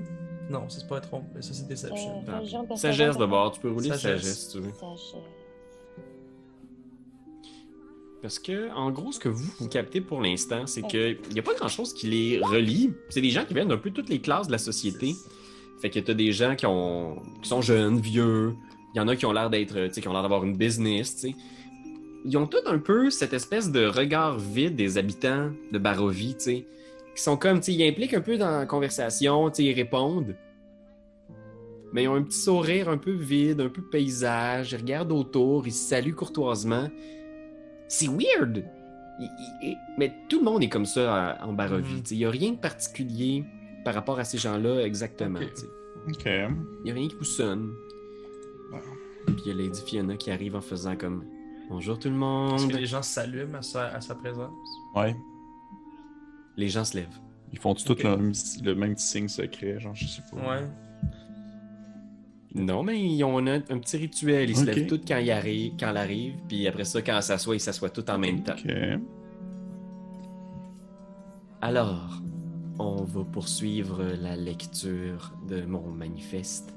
Non, ça, c'est pas trompe, ça c'est Deception. Euh, religion, Sagesse d'abord, tu peux rouler Sagesse. sagesse si tu veux. Sagesse. Parce que, en gros, ce que vous, vous captez pour l'instant, c'est qu'il n'y a pas grand-chose qui les relie. C'est des gens qui viennent d'un peu toutes les classes de la société. Fait que t'as des gens qui, ont... qui sont jeunes, vieux. Il y en a qui ont l'air d'être, tu sais, qui ont l'air d'avoir une business, tu sais. Ils ont tous un peu cette espèce de regard vide des habitants de Barovie, tu sais. Qui sont comme, tu sais, ils impliquent un peu dans la conversation, tu sais, ils répondent. Mais ils ont un petit sourire un peu vide, un peu paysage. Ils regardent autour, ils se saluent courtoisement. C'est weird! Il- il- il- mais tout le monde est comme ça à- en Barovie. Tu sais. Il n'y a rien de particulier par rapport à ces gens-là exactement. Ok. tu sais. Ok. Il n'y a rien qui vous sonne. Puis il y a Lady Fiona qui arrive en faisant comme Bonjour tout le Est-ce monde. que les gens s'allument à sa, à sa présence? Ouais. Les gens se lèvent. Ils font tous le, même- le même petit signe secret, genre, je sais pas. Ouais. Non, mais ils ont un, un petit rituel. Ils se lèvent tous quand ils arrivent, quand elle arrive. Puis après ça, quand elle s'assoit, ils s'assoient tous en même temps. Ok. Alors, on va poursuivre la lecture de mon manifeste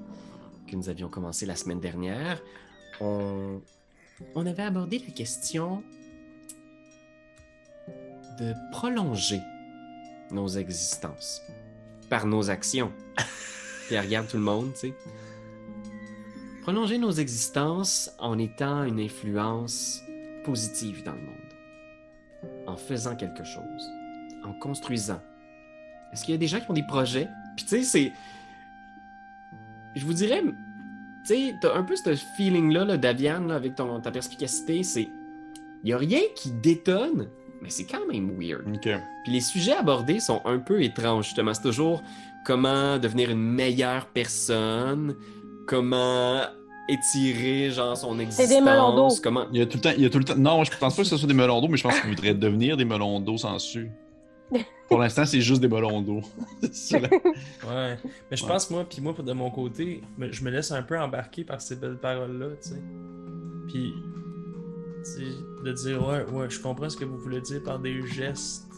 que nous avions commencé la semaine dernière. On, on avait abordé la question de prolonger nos existences par nos actions. [laughs] Puis elle regarde tout le monde, tu sais. Prolonger nos existences en étant une influence positive dans le monde. En faisant quelque chose en construisant. Est-ce qu'il y a des gens qui ont des projets? Puis tu sais, c'est. je vous dirais, tu sais, t'as un peu ce feeling-là, là, Daviane, là, avec ton, ta perspicacité, c'est. Y a rien qui détonne, mais c'est quand même weird. Puis les sujets abordés sont un peu étranges, justement. C'est toujours comment devenir une meilleure personne, comment étirer, genre, son existence. des melons d'eau. Comment... Il y a tout le temps. Il y a tout le temps... Non, je pense pas que ce soit des melons d'eau, mais je pense qu'ils voudraient devenir des melons d'eau sans su. [laughs] Pour l'instant, c'est juste des melons d'eau. [laughs] C'est la- Ouais. Mais je Ouais. pense, moi, puis moi, de mon côté, je me laisse un peu embarquer par ces belles paroles-là, tu sais. Puis, de dire, ouais, ouais, je comprends ce que vous voulez dire par des gestes,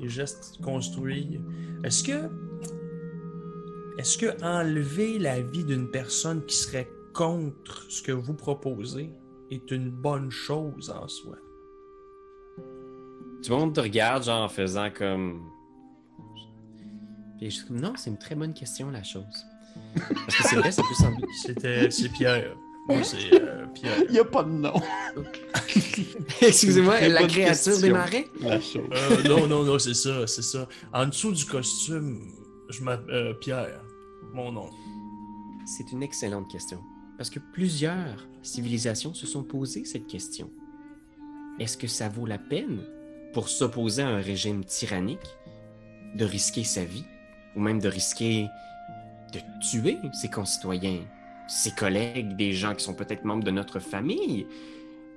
des gestes construits. Est-ce que, est-ce que enlever la vie d'une personne qui serait contre ce que vous proposez est une bonne chose en soi? Tout le monde te regarde, genre, en faisant comme. Puis je suis comme, non, c'est une très bonne question, la chose. [laughs] Parce que c'est vrai, ça peut sembler. C'était, c'est Pierre. Moi, c'est euh, Pierre. Il n'y a pas de nom. [laughs] Excusez-moi, la créature question. des marais? La chose. Euh, non, non, non, c'est ça, c'est ça. En dessous du costume, je m'appelle euh, Pierre, mon nom. C'est une excellente question. Parce que plusieurs civilisations se sont posées cette question. Est-ce que ça vaut la peine, pour s'opposer à un régime tyrannique, de risquer sa vie, ou même de risquer de tuer ses concitoyens, ses collègues, des gens qui sont peut-être membres de notre famille?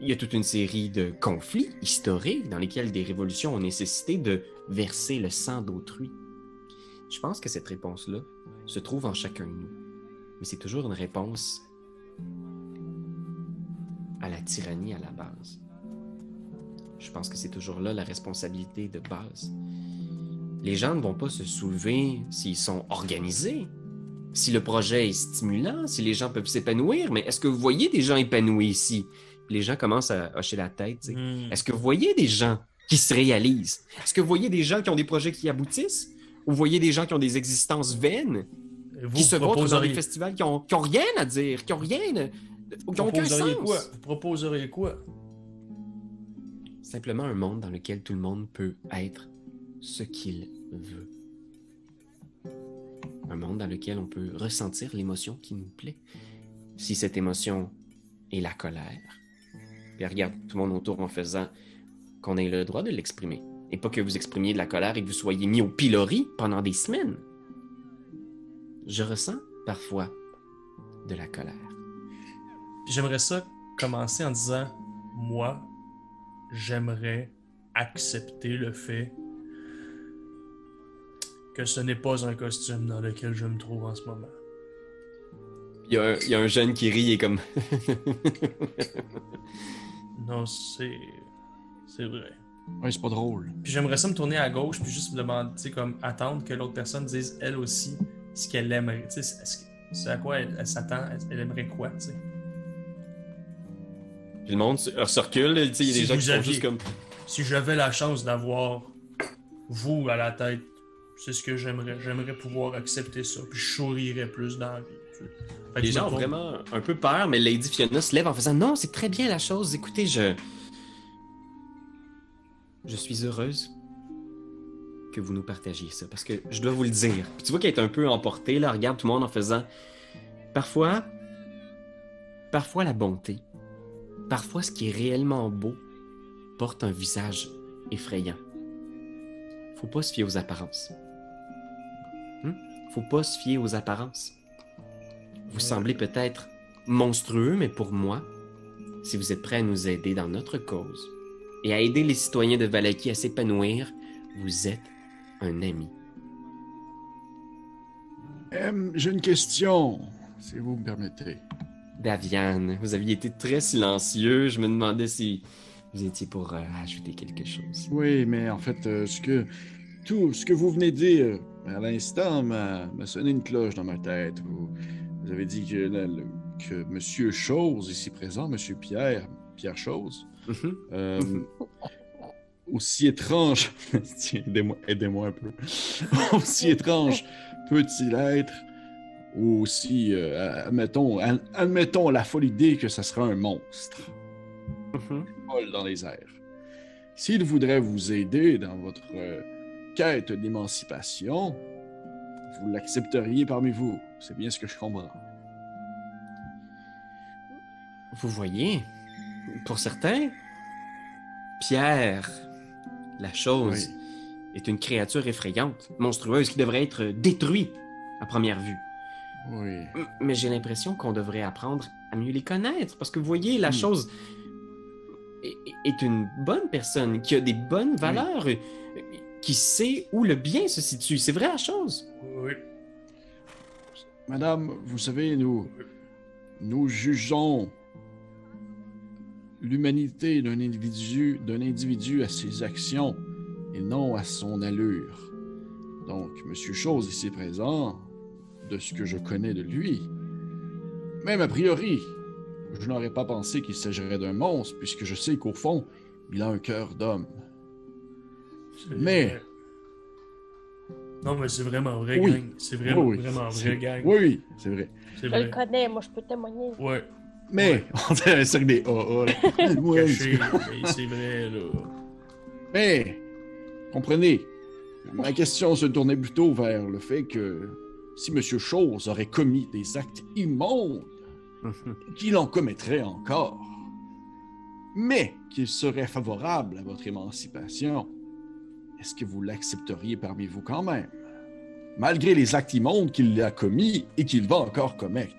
Il y a toute une série de conflits historiques dans lesquels des révolutions ont nécessité de verser le sang d'autrui. Je pense que cette réponse-là se trouve en chacun de nous mais c'est toujours une réponse à la tyrannie à la base. Je pense que c'est toujours là la responsabilité de base. Les gens ne vont pas se soulever s'ils sont organisés, si le projet est stimulant, si les gens peuvent s'épanouir, mais est-ce que vous voyez des gens épanouis ici? Les gens commencent à hocher la tête. Hmm. Est-ce que vous voyez des gens qui se réalisent? Est-ce que vous voyez des gens qui ont des projets qui aboutissent? Ou vous voyez des gens qui ont des existences vaines? Vous qui se montrent dans des proposeriez, festivals qui ont, qui ont rien à dire, qui ont rien, qui ont aucun proposeriez sens? quoi? Vous proposeriez quoi? Simplement un monde dans lequel tout le monde peut être ce qu'il veut. Un monde dans lequel on peut ressentir l'émotion qui nous plaît. Si cette émotion est la colère, puis regarde tout le monde autour en faisant qu'on ait le droit de l'exprimer. Et pas que vous exprimiez de la colère et que vous soyez mis au pilori pendant des semaines. Je ressens parfois de la colère. J'aimerais ça commencer en disant, moi, j'aimerais accepter le fait que ce n'est pas un costume dans lequel je me trouve en ce moment. Il y, a un, il y a un jeune qui rit et comme. [laughs] Non, c'est... C'est vrai. Ouais, c'est pas drôle. Puis j'aimerais ça me tourner à gauche, puis juste me demander, tu sais, comme attendre que l'autre personne dise elle aussi ce qu'elle aimerait. Tu sais, c'est- à quoi elle, elle s'attend, elle, elle aimerait quoi, tu sais? Puis le monde se se recule, tu sais, il y a des gens qui sont aviez- juste comme. Si j'avais la chance d'avoir vous à la tête, c'est ce que j'aimerais. J'aimerais pouvoir accepter ça, puis je sourirais plus dans la vie. tu sais. Les gens ont vraiment un peu peur, mais Lady Fiona se lève en faisant Non, c'est très bien la chose. Écoutez, je. Je suis heureuse que vous nous partagiez ça, parce que je dois vous le dire. Puis tu vois qu'elle est un peu emportée, là, regarde tout le monde en faisant. Parfois. Parfois la bonté. Parfois ce qui est réellement beau porte un visage effrayant. Faut pas se fier aux apparences. Faut pas se fier aux apparences. Vous semblez peut-être monstrueux, mais pour moi, si vous êtes prêts à nous aider dans notre cause et à aider les citoyens de Valaki à s'épanouir, vous êtes un ami. Euh, J'ai une question, si vous me permettez. Daviane, vous aviez été très silencieux. Je me demandais si vous étiez pour euh, ajouter quelque chose. Oui, mais en fait, euh, ce que tout ce que vous venez de dire à l'instant m'a m'a sonné une cloche dans ma tête. Vous, vous avez dit que, le- que Monsieur Chose, ici présent, Monsieur Pierre, Pierre Chose, Mhm. euh, aussi étrange, [laughs] aidez-moi aidez-moi un peu, [laughs] aussi étrange peut-il être, ou aussi, euh, admettons, ad- admettons la folle idée que ça sera un monstre Mhm. vol dans les airs. S'il voudrait vous aider dans votre euh, quête d'émancipation, vous l'accepteriez parmi vous. C'est bien ce que je comprends. vous voyez, pour certains, Pierre, la chose, Oui. est une créature effrayante, monstrueuse, qui devrait être détruite à première vue. Oui. Mais j'ai l'impression qu'on devrait apprendre à mieux les connaître, parce que vous voyez, la Hmm. chose est, est une bonne personne, qui a des bonnes valeurs, qui sait où le bien se situe. C'est vrai la chose? Oui. Madame, vous savez, nous, nous jugeons l'humanité d'un individu, d'un individu à ses actions et non à son allure. Donc, Monsieur Chose ici présent, de ce que je connais de lui, même a priori, je n'aurais pas pensé qu'il s'agirait d'un monstre, puisque je sais qu'au fond, il a un cœur d'homme. Mais-. Non, mais c'est vraiment vrai, Oui. gang. C'est vraiment, Oui, oui. vraiment vrai, gang. Oui, oui, c'est vrai. Je le vrai. connais, moi, je peux témoigner. Ouais. Mais, [laughs] on dirait un cercle des AA, là. [laughs] Ouais, Caché, mais c'est vrai, là. Mais, comprenez, ma question se tournait plutôt vers le fait que si Monsieur Chose aurait commis des actes immondes, [laughs] qu'il en commettrait encore, mais qu'il serait favorable à votre émancipation, est-ce que vous l'accepteriez parmi vous quand même, malgré les actes immondes qu'il a commis et qu'il va encore commettre?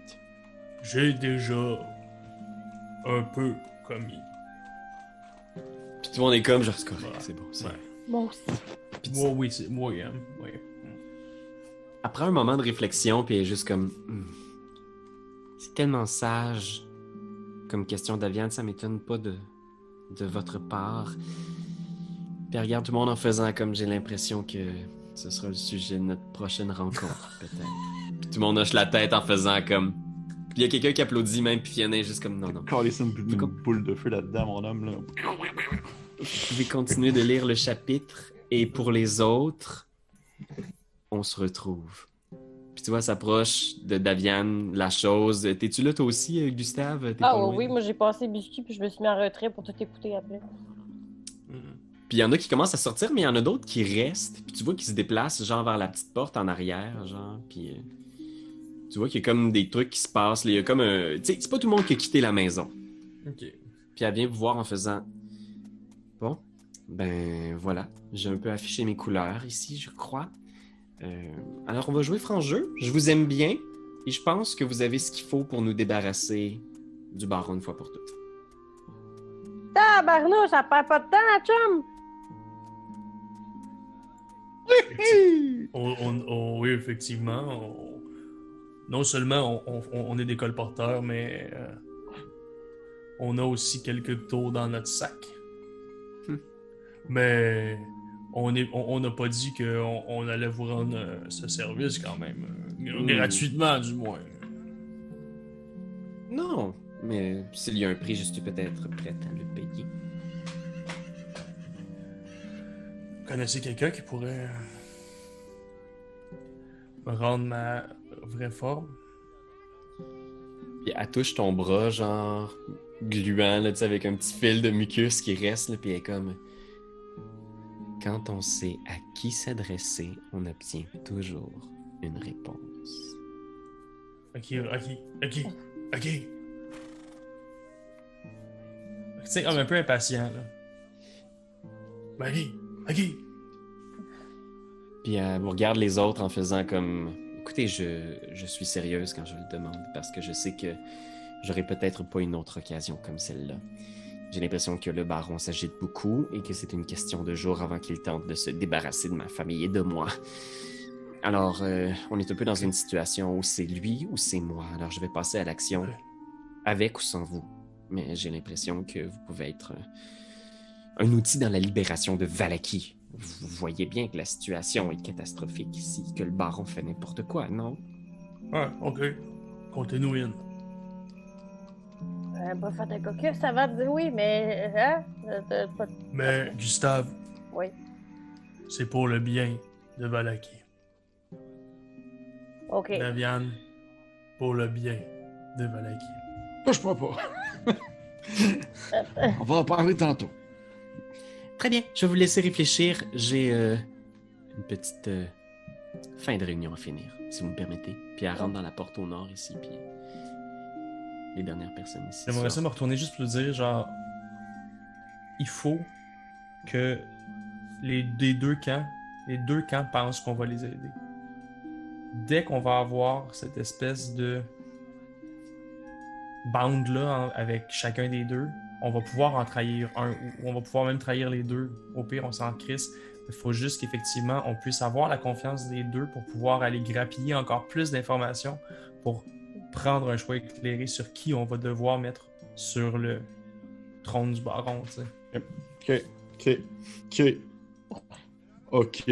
J'ai déjà un peu commis. Puis tout le monde est comme, genre, c'est correct, Ouais. c'est bon. c'est- Ouais. Moi aussi. Puis Moi, oui, c'est moi, hein. Oui. Après un moment de réflexion, puis elle est juste comme. Hmm. C'est tellement sage comme question d'Aviane, ça m'étonne pas de, de votre part. Puis regarde tout le monde en faisant comme j'ai l'impression que ce sera le sujet de notre prochaine rencontre, [laughs] peut-être. Puis tout le monde hoche la tête en faisant comme. Puis il y a quelqu'un qui applaudit même, puis Fiona est juste comme non, non. Calais une, une boule de feu là-dedans, mon homme. Là. Vous pouvez continuer de lire le chapitre, et pour les autres, on se retrouve. Puis tu vois, s'approche de Daviane, la chose. T'es-tu là toi aussi, euh, Gustave? Ah oui, moi j'ai passé biscuit puis je me suis mis en retrait pour tout écouter après. Mhm. Puis il y en a qui commencent à sortir, mais il y en a d'autres qui restent. Puis tu vois qu'ils se déplacent, genre vers la petite porte en arrière, genre. Puis euh, tu vois qu'il y a comme des trucs qui se passent. là. Il y a comme un. Tu sais, c'est pas tout le monde qui a quitté la maison. Ok. Puis elle vient vous voir en faisant Bon, ben voilà, j'ai un peu affiché mes couleurs ici, je crois. Euh, alors on va jouer franc jeu. Je vous aime bien et je pense que vous avez ce qu'il faut pour nous débarrasser du baron une fois pour toutes. Tabarnouche, ça perd pas de temps, la chum! On, on- on- oui, effectivement. on- non seulement on, est des colporteurs, mais euh, on a aussi quelques tours dans notre sac. Hmm. Mais on est- on on n'a pas dit qu'on on allait vous rendre euh, ce service quand même. euh, Hmm. Gratuitement, du moins. Non, mais s'il y a un prix, je suis peut-être prête à le payer. Connaissez quelqu'un qui pourrait euh, me rendre ma vraie forme? Puis elle touche ton bras, genre gluant, là, avec un petit fil de mucus qui reste, là, puis elle est comme. Quand on sait à qui s'adresser, on obtient toujours une réponse. Ok, ok, ok, ok. Tu sais, comme un peu impatient, là. Ben, ok. Puis elle vous regarde les autres en faisant comme Écoutez, je, je suis sérieuse quand je le demande parce que je sais que j'aurai peut-être pas une autre occasion comme celle-là. J'ai l'impression que le baron s'agite beaucoup et que c'est une question de jours avant qu'il tente de se débarrasser de ma famille et de moi. Alors, euh, on est un peu dans une situation où c'est lui ou c'est moi. Alors, je vais passer à l'action avec ou sans vous. Mais j'ai l'impression que vous pouvez être euh, un outil dans la libération de Valaki. Vous voyez bien que la situation est catastrophique ici, que le baron fait n'importe quoi, non? Ouais, ok. Comptez-nous in. Euh, ça va te dire oui, mais. Hein? Euh, pas- Mais, Gustave, Oui. c'est pour le bien de Valaki. Ok. Daviane, pour le bien de Valaki. Touche-moi pas. [laughs] On va en parler tantôt. Très bien, je vais vous laisser réfléchir. J'ai euh, une petite euh, fin de réunion à finir, si vous me permettez. Puis elle rentre dans la porte au nord ici, puis les dernières personnes ici. J'aimerais ça me retourner juste pour dire, genre, il faut que les des deux camps, les deux camps pensent qu'on va les aider. Dès qu'on va avoir cette espèce de bande là avec chacun des deux, on va pouvoir en trahir un ou on va pouvoir même trahir les deux. Au pire, on s'en crisse. Il faut juste qu'effectivement on puisse avoir la confiance des deux pour pouvoir aller grappiller encore plus d'informations pour prendre un choix éclairé sur qui on va devoir mettre sur le trône du baron. Ok, ok, ok. Ok.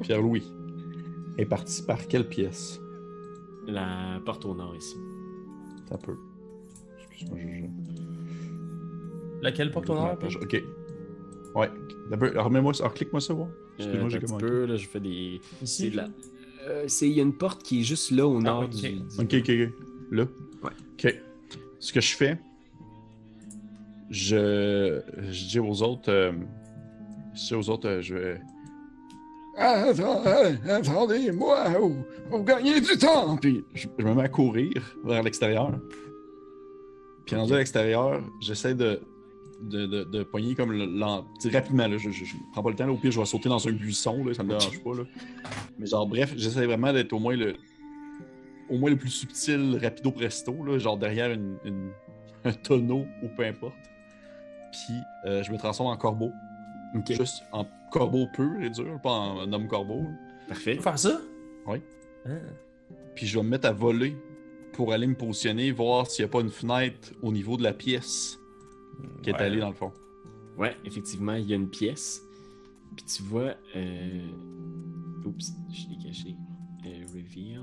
Pierre-Louis est parti par quelle pièce? La porte au nord ici. Ça peut. Excuse-moi, je. Laquelle porte nord? Je- Ok. Ouais. D'abord, remets-moi ça. Clique-moi ça, voir. Excuse-moi, Euh, j'ai un peu, là, je fais des. Ici? C'est là. Euh, c'est- Il y a une porte qui est juste là au nord du, ok. du- Ok, ok, ok. Là? Ouais. Ok. Ce que je fais, je, je dis aux autres, euh, je dis aux autres, euh, je vais. Ah, ah, Attendez-moi, vous, vous gagnez du temps. Puis je, je me mets à courir vers l'extérieur. Puis rendu à l'extérieur, j'essaie de, de, de, de pogner comme le- rapidement. Là, je, je, je prends pas le temps. Là, au pire, je vais sauter dans un buisson. Là, ça me dérange pas. Là. Mais genre, bref, j'essaie vraiment d'être au moins le au moins le plus subtil, rapido presto. Là, genre derrière une, une- [laughs] un tonneau ou peu importe. Puis euh, je me transforme en corbeau. Juste en corbeau pur et dur, pas en homme corbeau. Parfait. Tu peux faire ça? Oui. Ah. Puis je vais me mettre à voler pour aller me positionner, voir s'il n'y a pas une fenêtre au niveau de la pièce qui est Ouais. allée dans le fond. Ouais, effectivement, il y a une pièce. Puis tu vois. Euh... Oups, je l'ai caché. Euh, reveal.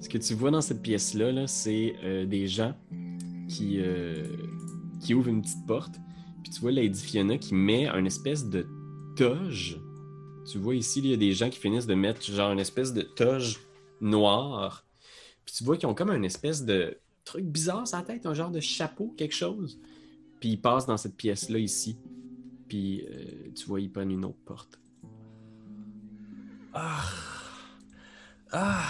Ce que tu vois dans cette pièce-là, là, c'est euh, des gens qui, euh, qui ouvrent une petite porte. Puis tu vois Lady Fiona qui met un espèce de toge. Tu vois ici, il y a des gens qui finissent de mettre genre une espèce de toge noire. Puis tu vois qu'ils ont comme un espèce de truc bizarre sur la tête, un genre de chapeau, quelque chose. Puis ils passent dans cette pièce-là ici. Puis euh, tu vois, ils prennent une autre porte. Ah. Ah.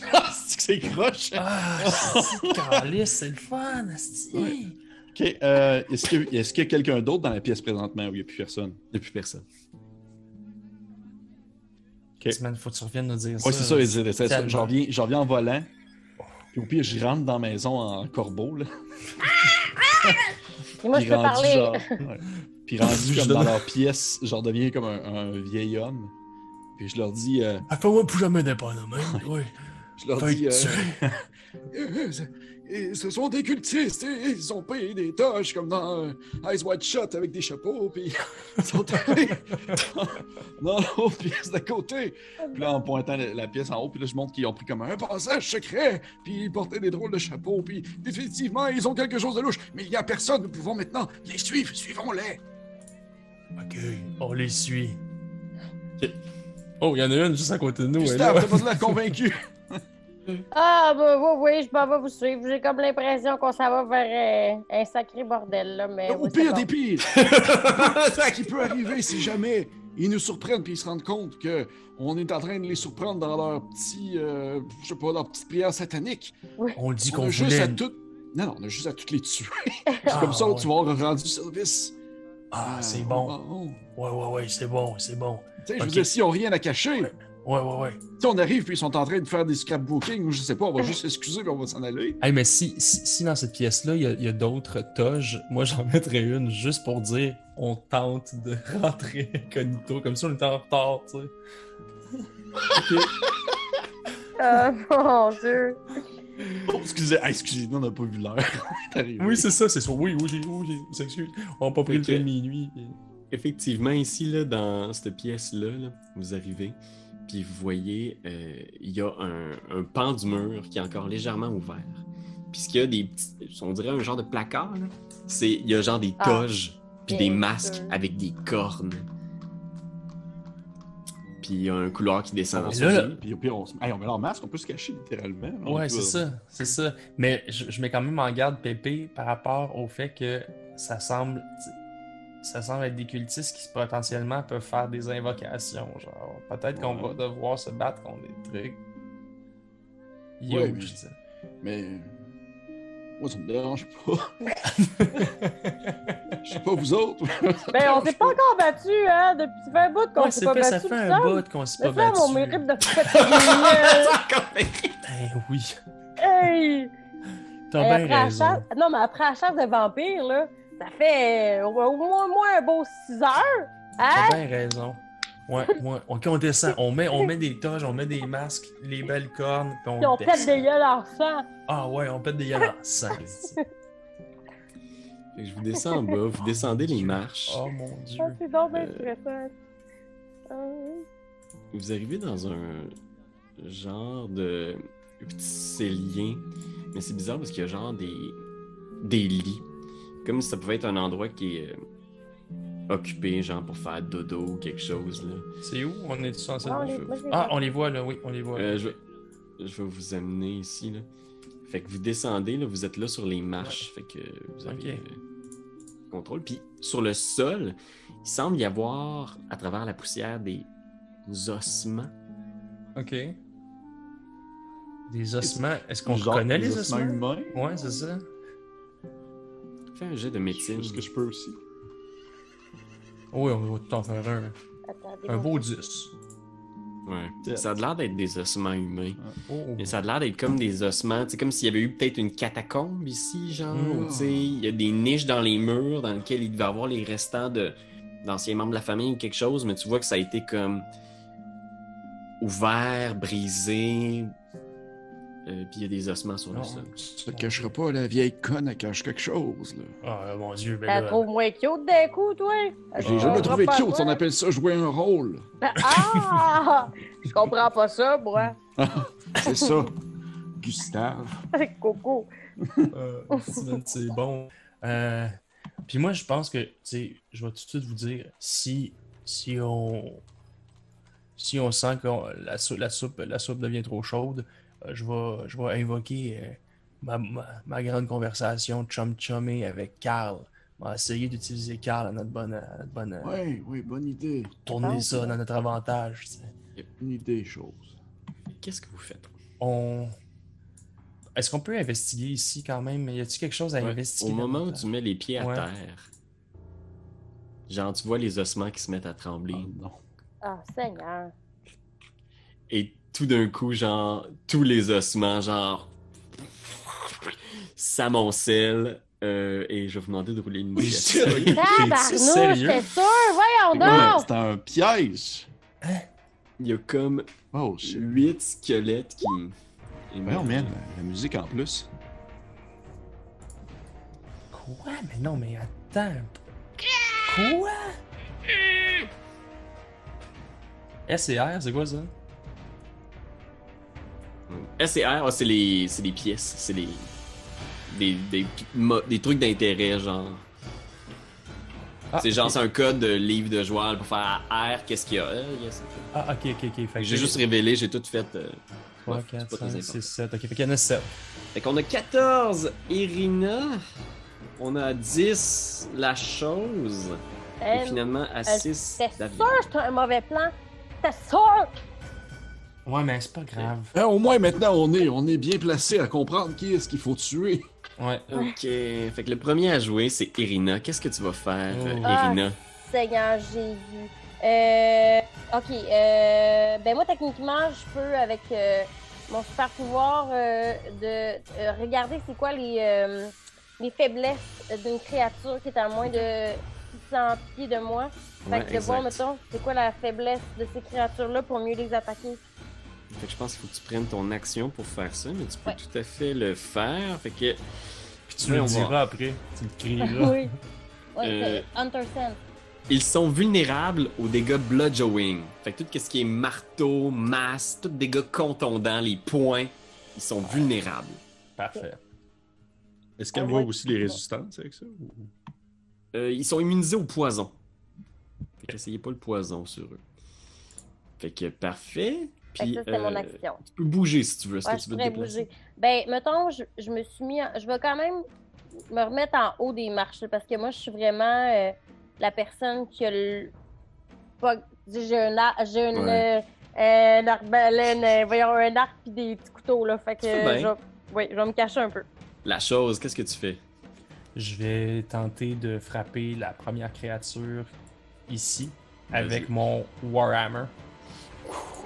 [laughs] c'est que c'est croche! Ah. c'est c'est le fun. Ouais. Ok, euh, est-ce qu'il y a, est-ce qu'il y a quelqu'un d'autre dans la pièce présentement où il n'y a plus personne? Il n'y a plus personne. Ok. Man, faut que tu reviennes nous dire ça. Ouais, c'est ça, c'est- c'est ça. J'en reviens, j'en reviens en volant. Puis au pire, je rentre dans la maison en corbeau. Là. Et moi, je Puis peux rendu, parler. genre- [laughs] ouais. Puis rendu comme dans leur pièce, je redeviens comme un, un vieil homme. Puis je leur dis, euh, Ah, fais-moi plus jamais de même. Oui. je leur Fait dis, euh, [laughs] et ce sont des cultistes, et ils ont payé des toches comme dans euh, Eyes Wide Shut avec des chapeaux, puis ils sont allés dans l'autre pièce d'à côté. Puis là, en pointant la, la pièce en haut, puis là, je montre qu'ils ont pris comme un. Passage secret, puis ils portaient des drôles de chapeaux, puis définitivement, ils ont quelque chose de louche. Mais il n'y a personne, nous pouvons maintenant les suivre, suivons-les. Ok, on les suit. Oh, il y en a une juste à côté de nous. est Gustave, là. t'as pas de l'air convaincu. [laughs] Ah, bah, oui, oui, je m'en vais vous suivre. J'ai comme l'impression qu'on s'en va vers euh, un sacré bordel, là, mais... Au oui, c'est pire bon. des pires. [laughs] Ce qui peut arriver si jamais ils nous surprennent puis ils se rendent compte que on est en train de les surprendre dans leur petit, euh, je sais pas, leur petite prière satanique. On dit On qu'on juste voulait. à. Non, non, on a juste à toutes les tuer. Ah, [laughs] C'est comme ça ouais. que tu vas avoir rendu service. Ah, c'est Euh, bon. on- on- Ouais, ouais, ouais, c'est bon, c'est bon. Tu sais, je Ok. veux dire, s'ils ont rien à cacher, Ouais, ouais, ouais. si on arrive puis ils sont en train de faire des scrapbooking ou je sais pas, on va juste s'excuser puis on va s'en aller. Hey, mais si, si, si dans cette pièce-là, il y a, il y a d'autres toges, moi j'en mettrais une juste pour dire on tente de [laughs] rentrer incognito, comme si on était en retard, tu sais. [laughs] Ah, mon Dieu. Oh, excusez, ah, excusez, nous, on n'a pas vu l'heure. [laughs] Oui, c'est ça, c'est ça. Oui, oui, j'ai- oui, j'ai- on s'excuse. On n'a pas pris le train de minuit. Effectivement, ici, là, dans cette pièce-là, là, vous arrivez, puis vous voyez, euh, il y a un, un pan du mur qui est encore légèrement ouvert. Puis ce qu'il y a des petits, on dirait un genre de placard, là, c'est, il y a genre des Ah, toges, puis des masques avec des cornes. Puis il y a un couloir qui descend dans Mais ce là, jeu. Puis au pire, on, se... hey, on met leur masque, on peut se cacher littéralement. On Ouais, peut- c'est ça, c'est ça. Mais je, je mets quand même en garde Pépé par rapport au fait que ça semble, ça semble être des cultistes qui potentiellement peuvent faire des invocations. Genre, peut-être qu'on Ouais. va devoir se battre contre des trucs. Ouais, Huge, mais- tu sais. Mais Moi, ça me dérange pas. [laughs] Je sais pas vous autres. [laughs] Ben, on s'est pas encore battu, hein? Depuis ça fait un bout qu'on Ouais, s'est c'est pas battu. ça fait un bout qu'on s'est Mais pas ça, battu. mon mérite de [laughs] faire Ben oui, Hey! t'as bien après la raison. chasse... Non, mais après la chasse de vampires, là, ça fait euh, au moins, au moins un beau 6 heures. Hein? T'as bien raison. Ouais, [laughs] ouais. Ok, on descend. On met, on met des toges, on met des masques, les belles cornes, puis Puis on, on descend. pète des gueules en sang. Ah ouais, on pète des gueules en sang. [laughs] Fait que je vous descends en bas, vous descendez les marches. Oh mon dieu. Ah, c'est donc bien Euh. Ah, Vous arrivez dans un genre de petit cellien. Mais c'est bizarre parce qu'il y a genre des, des lits. Comme si ça pouvait être un endroit qui est euh, occupé, genre pour faire dodo ou quelque chose. Là. C'est où? On est censé Ah, je Ah, on les voit là, oui, on les voit. Euh, je, vais, je vais vous amener ici. Là. Fait que vous descendez, là, vous êtes là sur les marches. Fait que vous avez Ok. euh, contrôle. Puis sur le sol, il semble y avoir, à travers la poussière, des ossements. Ok. Des ossements. Est-ce qu'on reconnaît des les ossements? humains? Ouais, c'est ça. Fais un jet de médecine. Est-ce que je peux aussi? Oui, on va tout en faire un. Un beau 10. Ouais. Ça a l'air d'être des ossements humains. Oh. Mais ça a l'air d'être comme des ossements. C'est comme s'il y avait eu peut-être une catacombe ici, genre. Sais, Il y a des niches dans les murs dans lesquelles il devait y avoir les restants de d'anciens membres de la famille ou quelque chose, mais tu vois que ça a été comme ouvert, brisé. Euh, Puis il y a des ossements sur le sol. Ça te cachera pas, la vieille conne, elle cache quelque chose, là. Ah, mon dieu, ben La là. trouve moins cute d'un coup, toi? Je l'ai Ah, jamais trouvé cute, on appelle ça jouer un rôle. Ah! [laughs] Je comprends pas ça, moi. C'est ça. Gustave. Coco. Euh, c'est bon. Euh, puis moi, je pense que, tu sais, je vais tout de suite vous dire, si, si on, si on sent que la, sou- la soupe, la soupe devient trop chaude, je vais, je vais invoquer euh, ma, ma, ma grande conversation chum chumé avec Carl. On va essayer d'utiliser Carl à notre bonne, à notre bonne, euh, Oui, oui, bonne idée. tourner Ah, ça dans notre avantage. tu sais. Bonne idée, chose. Qu'est-ce que vous faites? On, est-ce qu'on peut investiguer ici quand même? Y a-t-il quelque chose à Ouais, investiguer? Au moment où tu mets les pieds à Ouais. terre, genre tu vois les ossements qui se mettent à trembler. Ah, non. Ah, Seigneur. Et tout d'un coup, genre, tous les ossements, genre, s'amoncellent. euh, et je vais vous demander de rouler une. T'es-tu Tabarnouche, sérieux? c'est sûr! Voyons Ouais, donc! C'était un piège! Il y a comme Oh shit. huit squelettes qui. Voyons, man, la, la musique en plus. Quoi? Mais non, mais attends. Quoi? SCR, c'est quoi ça? S et R, ah, c'est les, c'est les pièces. C'est les. Des, des, mo- des trucs d'intérêt, genre. Ah, c'est genre, ok. c'est un code de livre de joueur pour faire R, qu'est-ce qu'il y a? Euh, yes, ok. Ah, ok, ok, ok. J'ai juste révélé, j'ai tout fait. euh, 3, ouais, c'est 4, pas très 5, important. 6, 7. Ok, fait qu'il y en a 7. Fait qu'on a 14 Irina. On a 10 la chose. Et Euh, finalement à euh, 6 C'était David. sûr que un mauvais plan. C'était sûr! Ouais, mais c'est pas grave. Hein, au moins, maintenant, on est, on est bien placé à comprendre qui est-ce qu'il faut tuer. Ouais. Ok. Fait que le premier à jouer, c'est Irina. Qu'est-ce que tu vas faire, Oh. euh, Ah. Irina? Seigneur Jésus. Euh, ok. Euh, ben moi, techniquement, je peux, avec euh, mon super pouvoir, euh, de euh, regarder c'est quoi les, euh, les faiblesses d'une créature qui est à moins de 600 pieds de moi. Fait Ouais, que de voir, mettons, c'est quoi la faiblesse de ces créatures-là pour mieux les attaquer. Fait que je pense qu'il faut que tu prennes ton action pour faire ça, mais tu peux Ouais. tout à fait le faire. Fait que. Puis tu on va- diras après. Tu le crieras. [laughs] oui. Ouais, Euh, c'est Hunter Sense. Ils sont vulnérables aux dégâts bludgeoning. Fait que tout ce qui est marteau, masse, tout dégâts contondants, les points, ils sont vulnérables. Parfait. Est-ce qu'elle Ah voit aussi les résistances avec ça? ou- Euh, ils sont immunisés au poison. Fait qu'essayez pas le poison sur eux. Fait que parfait. Puis, mon euh, action. tu peux bouger si tu veux. Est-ce Ouais, que je tu veux te pourrais déplacer? bouger. Ben, mettons, je, je me suis mis. en- Je vais quand même me remettre en haut des marches parce que moi, je suis vraiment euh, la personne qui a le. Pas... J'ai un arc. J'ai une. Ouais. euh, une arbalène, euh, voyons, un arc puis des petits couteaux, là. Fait que. Je vais- Oui, je vais me cacher un peu. La chose, qu'est-ce que tu fais? Je vais tenter de frapper la première créature ici avec mon Warhammer.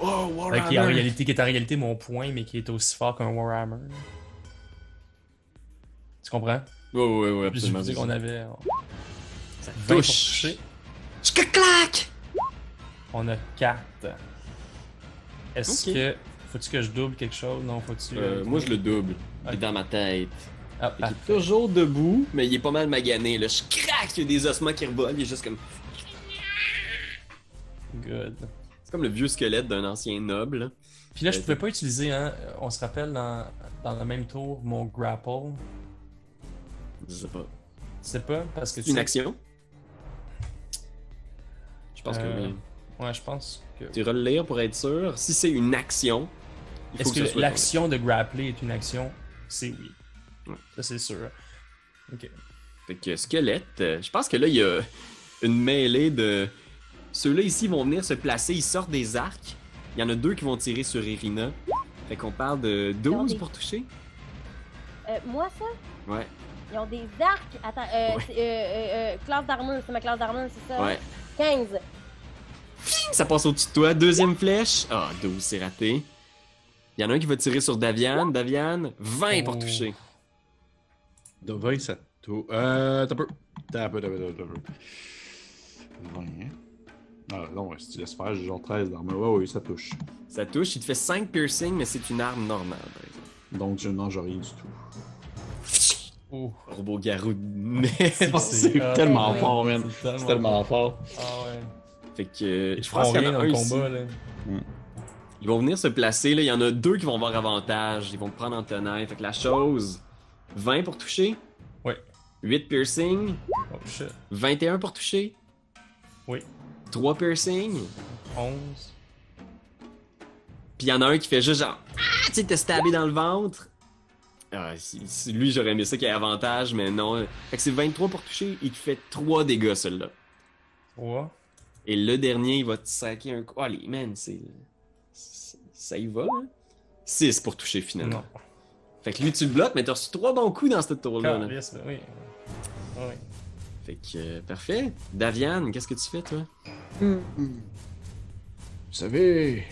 Oh, Fait qui, est en réalité, qui est en réalité mon point, mais qui est aussi fort qu'un Warhammer. Tu comprends? Ouais, ouais, ouais, Puis je absolument. dis qu'on avait. Ça 20 pour touche. clac! On a 4. Est-ce que. Faut-tu que je double quelque chose? Non, faut-tu. Euh, moi, je le double. Il est Ok. dans ma tête. Ah, Il est toujours debout, mais il est pas mal magané. Là. Je craque, il y a des ossements qui revolent. Il est juste comme. Good. C'est comme le vieux squelette d'un ancien noble. Puis là, je Euh, pouvais pas utiliser, hein. On se rappelle dans, dans le même tour, mon grapple. Je sais pas. Sais pas? Parce que C'est une action? Je pense Euh, que oui. Ouais, je pense que. Tu iras le lire pour être sûr. Si c'est une action, Est-ce que, l'action de grappler est une action? C'est oui. Ouais. Ça, c'est sûr. Ok. ton- Fait que squelette, euh, je pense que là, il y a une mêlée de. Ceux-là ici vont venir se placer, ils sortent des arcs. Il y en a deux qui vont tirer sur Irina. Fait qu'on parle de 12 Attendez. pour toucher. Euh, moi, ça, Ouais, ils ont des arcs. Attends, euh, Ouais. c'est, euh, euh, euh, classe d'armure, c'est ma classe d'armure, c'est ça? ouais. 15. Ça passe au-dessus de toi. Deuxième flèche. Ah, 12, c'est raté. Il y en a un qui va tirer sur Daviane. Daviane, 20 pour Oh. toucher. De 20, ça touche. Euh, t'as peu. T'as peu, t'as peu, t'as peu. 20, hein? Ah, non, ouais, si tu laisses faire, j'ai genre 13 d'armure. Ouais, oui, ça touche. Ça touche, il te fait 5 piercing, mais c'est une arme normale, par exemple. Donc, je ne mange rien du tout. Oh. Robot garou de [laughs] merde. C'est tellement ouais. fort, man. C'est tellement fort. Ah ouais. Fait que. euh, je pense qu'il y rien en dans a le un ici. combat, là. Ils vont venir se placer, là. Il y en a deux qui vont avoir avantage. Ils vont te prendre en tenaille. Fait que la chose. 20 pour toucher. Ouais. 8 piercing. Oh shit. 21 pour toucher. Oui. 3 piercing. 11. Puis il y en a un qui fait juste genre. Ah, tu sais, te stabber dans le ventre. Ah, lui, j'aurais aimé ça qu'il ait avantage, mais non. Fait que c'est 23 pour toucher. Il fait 3 dégâts, celui-là. 3. Et le dernier, il va te saquer un coup. Oh, les man, c'est. Ça y va, hein? 6 pour toucher finalement. Non. Fait que lui, tu le bloques, mais t'as reçu 3 bons coups dans ce tour-là. là. Oui. Oui. Fait que, euh, parfait. Daviane, qu'est-ce que tu fais, toi? Vous savez,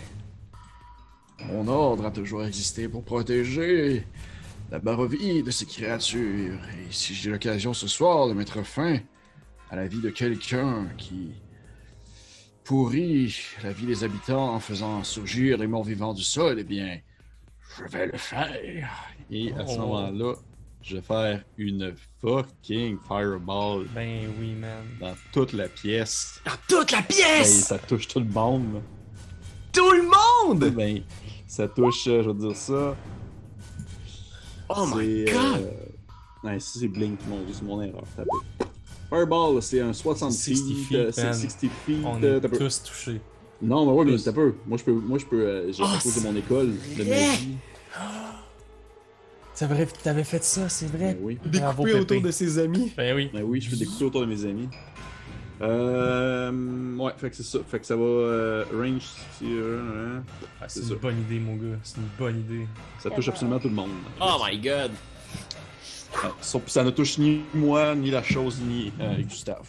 mon ordre a toujours existé pour protéger la barovie de ces créatures. Et si j'ai l'occasion ce soir de mettre fin à la vie de quelqu'un qui pourrit la vie des habitants en faisant surgir les morts vivants du sol, eh bien, je vais le faire. Et à ce Oh. moment-là, je vais faire une fucking fireball Ben oui, man. dans toute la pièce. Dans toute la Ben, pièce! ça touche tout le monde. là. Tout le monde! Ben, ça touche, euh, je vais dire ça. Oh my C'est, god! euh, Ouais, si c'est Blink, mon dieu, c'est mon erreur. Fireball, c'est un 60 60 feet, euh, man. 60 feet. On euh, est peu. tous touchés. Non, mais ouais, mais t'as peu. Moi, je peux, moi, je peux, euh, j'ai Oh, à cause de mon école de magie. C'est vrai, t'avais fait ça, c'est vrai. Ben oui. Bravo, Découpé autour de ses amis. Ben oui. Ben oui, je fais des coups autour de mes amis. Euh, ouais, fait que c'est ça. Fait que ça va euh, range. c'est, euh, hein. Ah, c'est C'est une ça. bonne idée, mon gars. C'est une bonne idée. ça touche absolument tout le monde. Oh my god! Sauf que ça ne touche ni moi, ni la chose, ni euh, Gustave.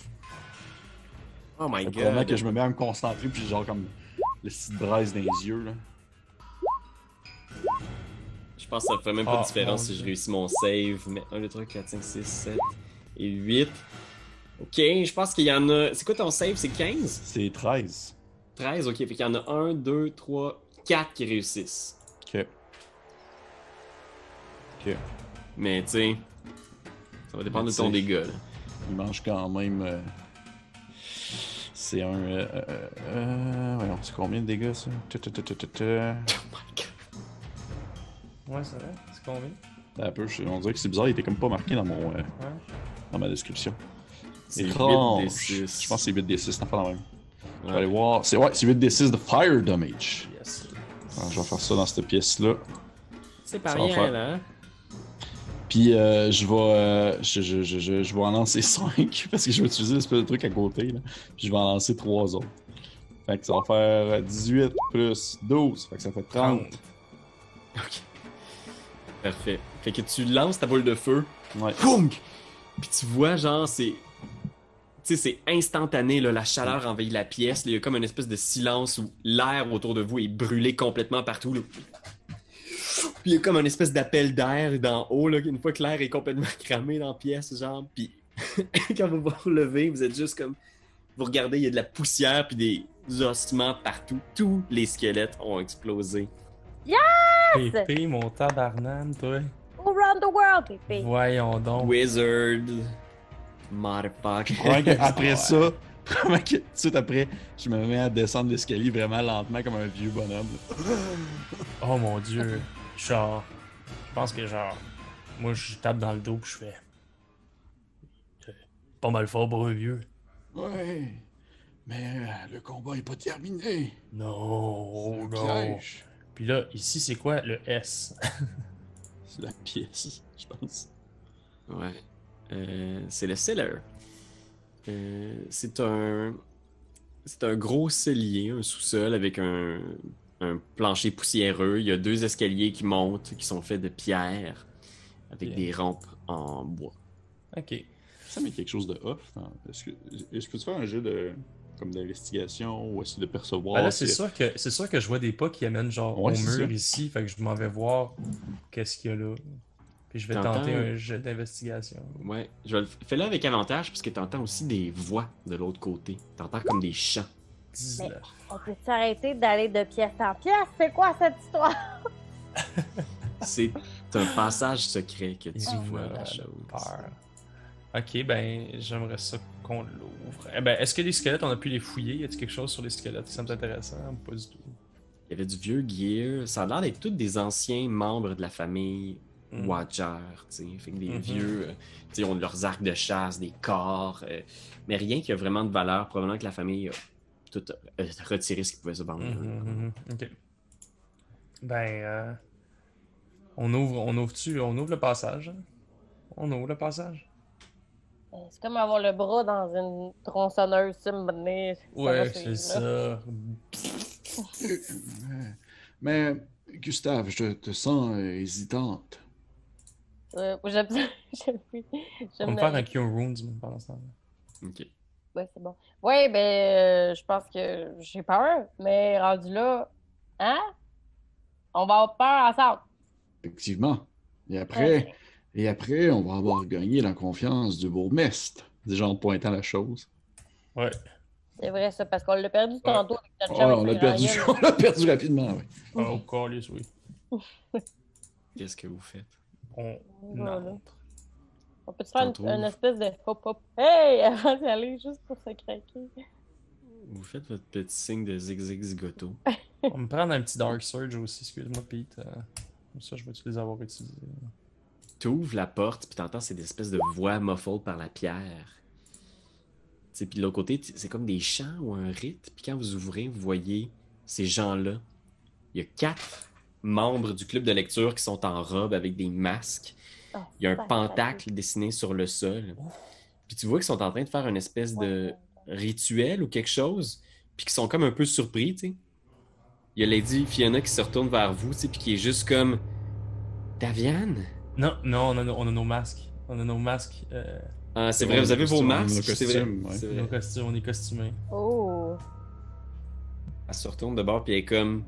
Oh my Fait que vraiment god! que je me mets à me concentrer, puis genre comme le petit braise dans les yeux, là. Pense que ça ferait même pas Ah, de différence mon si je réussis mon save. Mais 1, 2, 3, 4, 5, 6, 7 et 8. Ok, je pense qu'il y en a. C'est quoi ton save? C'est 15? C'est 13. 13, ok. Fait qu'il y en a 1, 2, 3, 4 qui réussissent. Ok. Ok. Mais tu sais, ça va dépendre de ton dégât. Là. Il mange quand même. euh, C'est un. Euh, euh, euh, voyons, c'est combien de dégâts ça? [laughs] Oh my god. Ouais, c'est vrai. C'est combien? Un peu, je- on dirait que c'est bizarre, il était comme pas marqué dans mon. euh, Ouais. dans ma description. C'est 8 Étrange. des 6. Je pense que c'est 8 des 6, c'est pas la même. Je vais aller voir. C'est ouais, c'est 8 des 6 de fire damage. Yes. Alors, je vais faire ça dans cette pièce-là. C'est pas Ça rien faire. là. hein? Puis euh, je vais euh, je, je, je, je, je vais en lancer [laughs] 5 parce que je vais utiliser l'espèce de truc à côté. Là. Puis je vais en lancer 3 autres. Fait que ça va faire 18 plus 12. Fait que ça fait 30. Ok. Parfait. Fait que tu lances ta boule de feu, Ouais. Poum! Puis tu vois, genre, c'est. Tu sais, c'est instantané, là, la chaleur envahit la pièce. là, Il y a comme une espèce de silence où l'air autour de vous est brûlé complètement partout. là. Puis il y a comme une espèce d'appel d'air d'en haut, là, une fois que l'air est complètement [laughs] cramé dans la pièce, genre. Puis [laughs] quand vous vous relevez, vous êtes juste comme. Vous regardez, il y a de la poussière puis des ossements partout. Tous les squelettes ont explosé. Pépé, mon tabarnane, toi. Around the world, pépé. Voyons donc. Wizard. Motherfucker. Ouais, [laughs] après ça, vraiment [laughs] que tout de suite après, je me mets à descendre l'escalier vraiment lentement comme un vieux bonhomme. [gasps] Oh mon dieu. Genre, je pense que genre, moi je tape dans le dos pis je fais. C'est Pas mal fort pour un vieux. Ouais. Mais euh, le combat est pas terminé. Non, Un non. piège. Puis là, ici c'est quoi le S? [laughs] C'est la pièce, [laughs] je pense. Ouais. Euh, c'est le cellar. Euh, c'est un. C'est un gros cellier, un sous-sol avec un, un plancher poussiéreux. Il y a deux escaliers qui montent, qui sont faits de pierre, avec Bien. des rampes en bois. Ok. Ça met quelque chose de off. Est-ce que, est-ce que tu fais un jeu de comme d'investigation ou essayer de percevoir Ben là, c'est sûr que c'est sûr que je vois des pas qui amènent genre Ouais, au mur ça. ici, fait que je m'en vais voir qu'est-ce qu'il y a là. Puis je vais T'entends? tenter un jet d'investigation. Ouais. Je vais le... Fais-le avec avantage, parce que t'entends aussi des voix de l'autre côté. T'entends comme des chants. 19. On peut s'arrêter d'aller de pièce en pièce? C'est quoi cette histoire? [laughs] C'est un passage secret que tu Il vois la chose. peur. Ok, ben j'aimerais ça qu'on l'ouvre. Eh ben, est-ce que les squelettes, on a pu les fouiller? Y a-t-il quelque chose sur les squelettes? Qui semble intéressant? Pas du tout? Il y avait du vieux gear. Ça a l'air d'être tous des anciens membres de la famille Hmm. Watcher, tu sais. Fait que des Mhm. vieux, euh, sais, ont leurs arcs de chasse, des corps, euh, mais rien qui a vraiment de valeur. Probablement que la famille a tout euh, retiré ce qui pouvait se vendre. Mhm, mhm, Ok. Ben, euh, on ouvre, on ouvre-tu, on ouvre le passage? hein? On ouvre le passage? C'est comme avoir le bras dans une tronçonneuse, tu me Ouais, c'est ça. [laughs] Mais, Gustave, je te sens euh, hésitante. Euh, [laughs] j'aime. On me faire un Cure Wounds pendant ce temps Ok. Ouais, c'est bon. Ouais, ben, euh, je pense que j'ai peur, mais rendu là, hein? On va avoir peur ensemble. Effectivement. Et après, et après, on va avoir gagné la confiance du bourgmestre. Déjà en pointant la chose. Ouais. C'est vrai, ça, parce qu'on l'a perdu tantôt avec notre Oh, chum on l'a perdu, Ryan. [laughs] on l'a perdu rapidement, oui. Oh, calice, oui. [laughs] Qu'est-ce que vous faites? On Voilà. On peut se faire une, une espèce de hop-hop. Hey! [laughs] Avant d'y aller, juste pour se craquer. Vous faites votre petit signe de zig-zig zigoto. On va me prendre un petit Dark Surge aussi, excuse-moi, Pete. euh, Comme ça, je vais-tu les avoir utilisés? T'ouvres la porte, puis t'entends ces espèces de voix muffled par la pierre. Puis de l'autre côté, c'est comme des chants ou un rite. Puis quand vous ouvrez, vous voyez ces gens-là. Il y a quatre membres du club de lecture qui sont en robe avec des masques. Oh, Il y a un pentacle dessiné sur le sol. Puis tu vois qu'ils sont en train de faire une espèce de rituel ou quelque chose. Puis qu'ils sont comme un peu surpris, tu sais. Il y a Lady Fiona qui se retourne vers vous, tu sais, puis qui est juste comme... Daviane? Non, non, on a, nos- on a nos masques. On a nos masques. euh, Ah, c'est C'est vrai, vous avez vos masques, nos c'est vrai. costumes, ouais. c'est vrai. nos costumes, on est costumés. Oh! Elle se retourne de bord, puis elle est comme...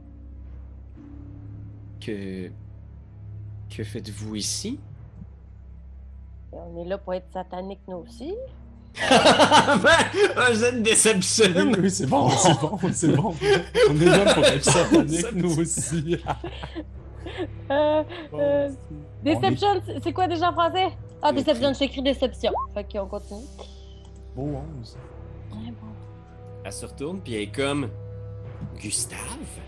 Que... Que faites-vous ici? Et on est là pour être satanique, nous aussi. [laughs] un jet de déception! Oui, c'est bon, c'est bon, c'est bon. On est là pour être [laughs] satanique, nous aussi. Euh, euh, Deception, c'est- c'est quoi déjà en français? Ah, Deception, écrit Déception. Fait qu'on continue. beau 11. Ouais, bon. Elle se retourne, puis elle est comme... Gustave?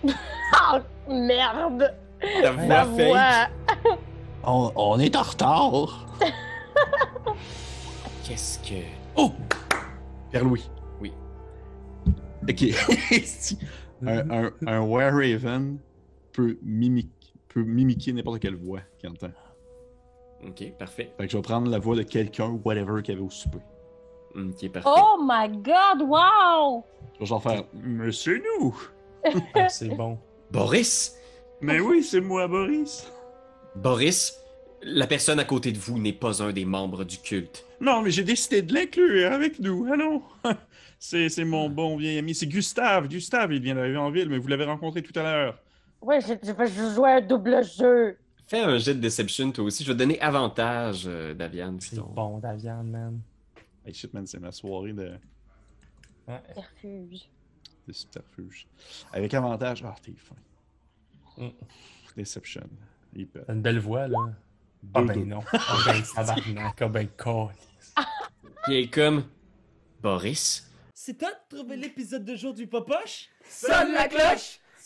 [laughs] Ah, merde! La voix fake. voix! On, on est en retard. [laughs] Qu'est-ce que... Oh! Pierre-Louis. Oui. Ok. [laughs] un, un, un Were Raven peut, mimiquer peut mimiquer n'importe quelle voix qu'il entend. Ok, parfait. Fait que je vais prendre la voix de quelqu'un, whatever, qu'il y avait au souper. Ok, parfait. Oh my god, wow! Je vais genre faire Monsieur nous! Ah, c'est bon. [laughs] Boris! Mais oui, c'est moi, Boris! Boris, La personne à côté de vous n'est pas un des membres du culte. Non, mais j'ai décidé de l'inclure avec nous. Allons. [laughs] C'est c'est mon bon vieil ami. C'est Gustave. Gustave, il vient d'arriver en ville, mais vous l'avez rencontré tout à l'heure. Ouais, j'ai j'ai fait juste jouer à un double jeu. Fais un jet de deception toi aussi. Je vais te donner avantage, euh, Davian. C'est bon, Davian, man. Hey shit, man, c'est ma soirée de, Ouais. Perfuge. de subterfuge. Avec avantage. Ah, t'es fin. Mm. Deception. Il. T'as une belle voix, là. Ah ben non. Ah ben [laughs] tabarnak. Ah ben con. Elle est comme Boris. C'est toi de trouver l'épisode de jour du Popoche? Sonne la cloche!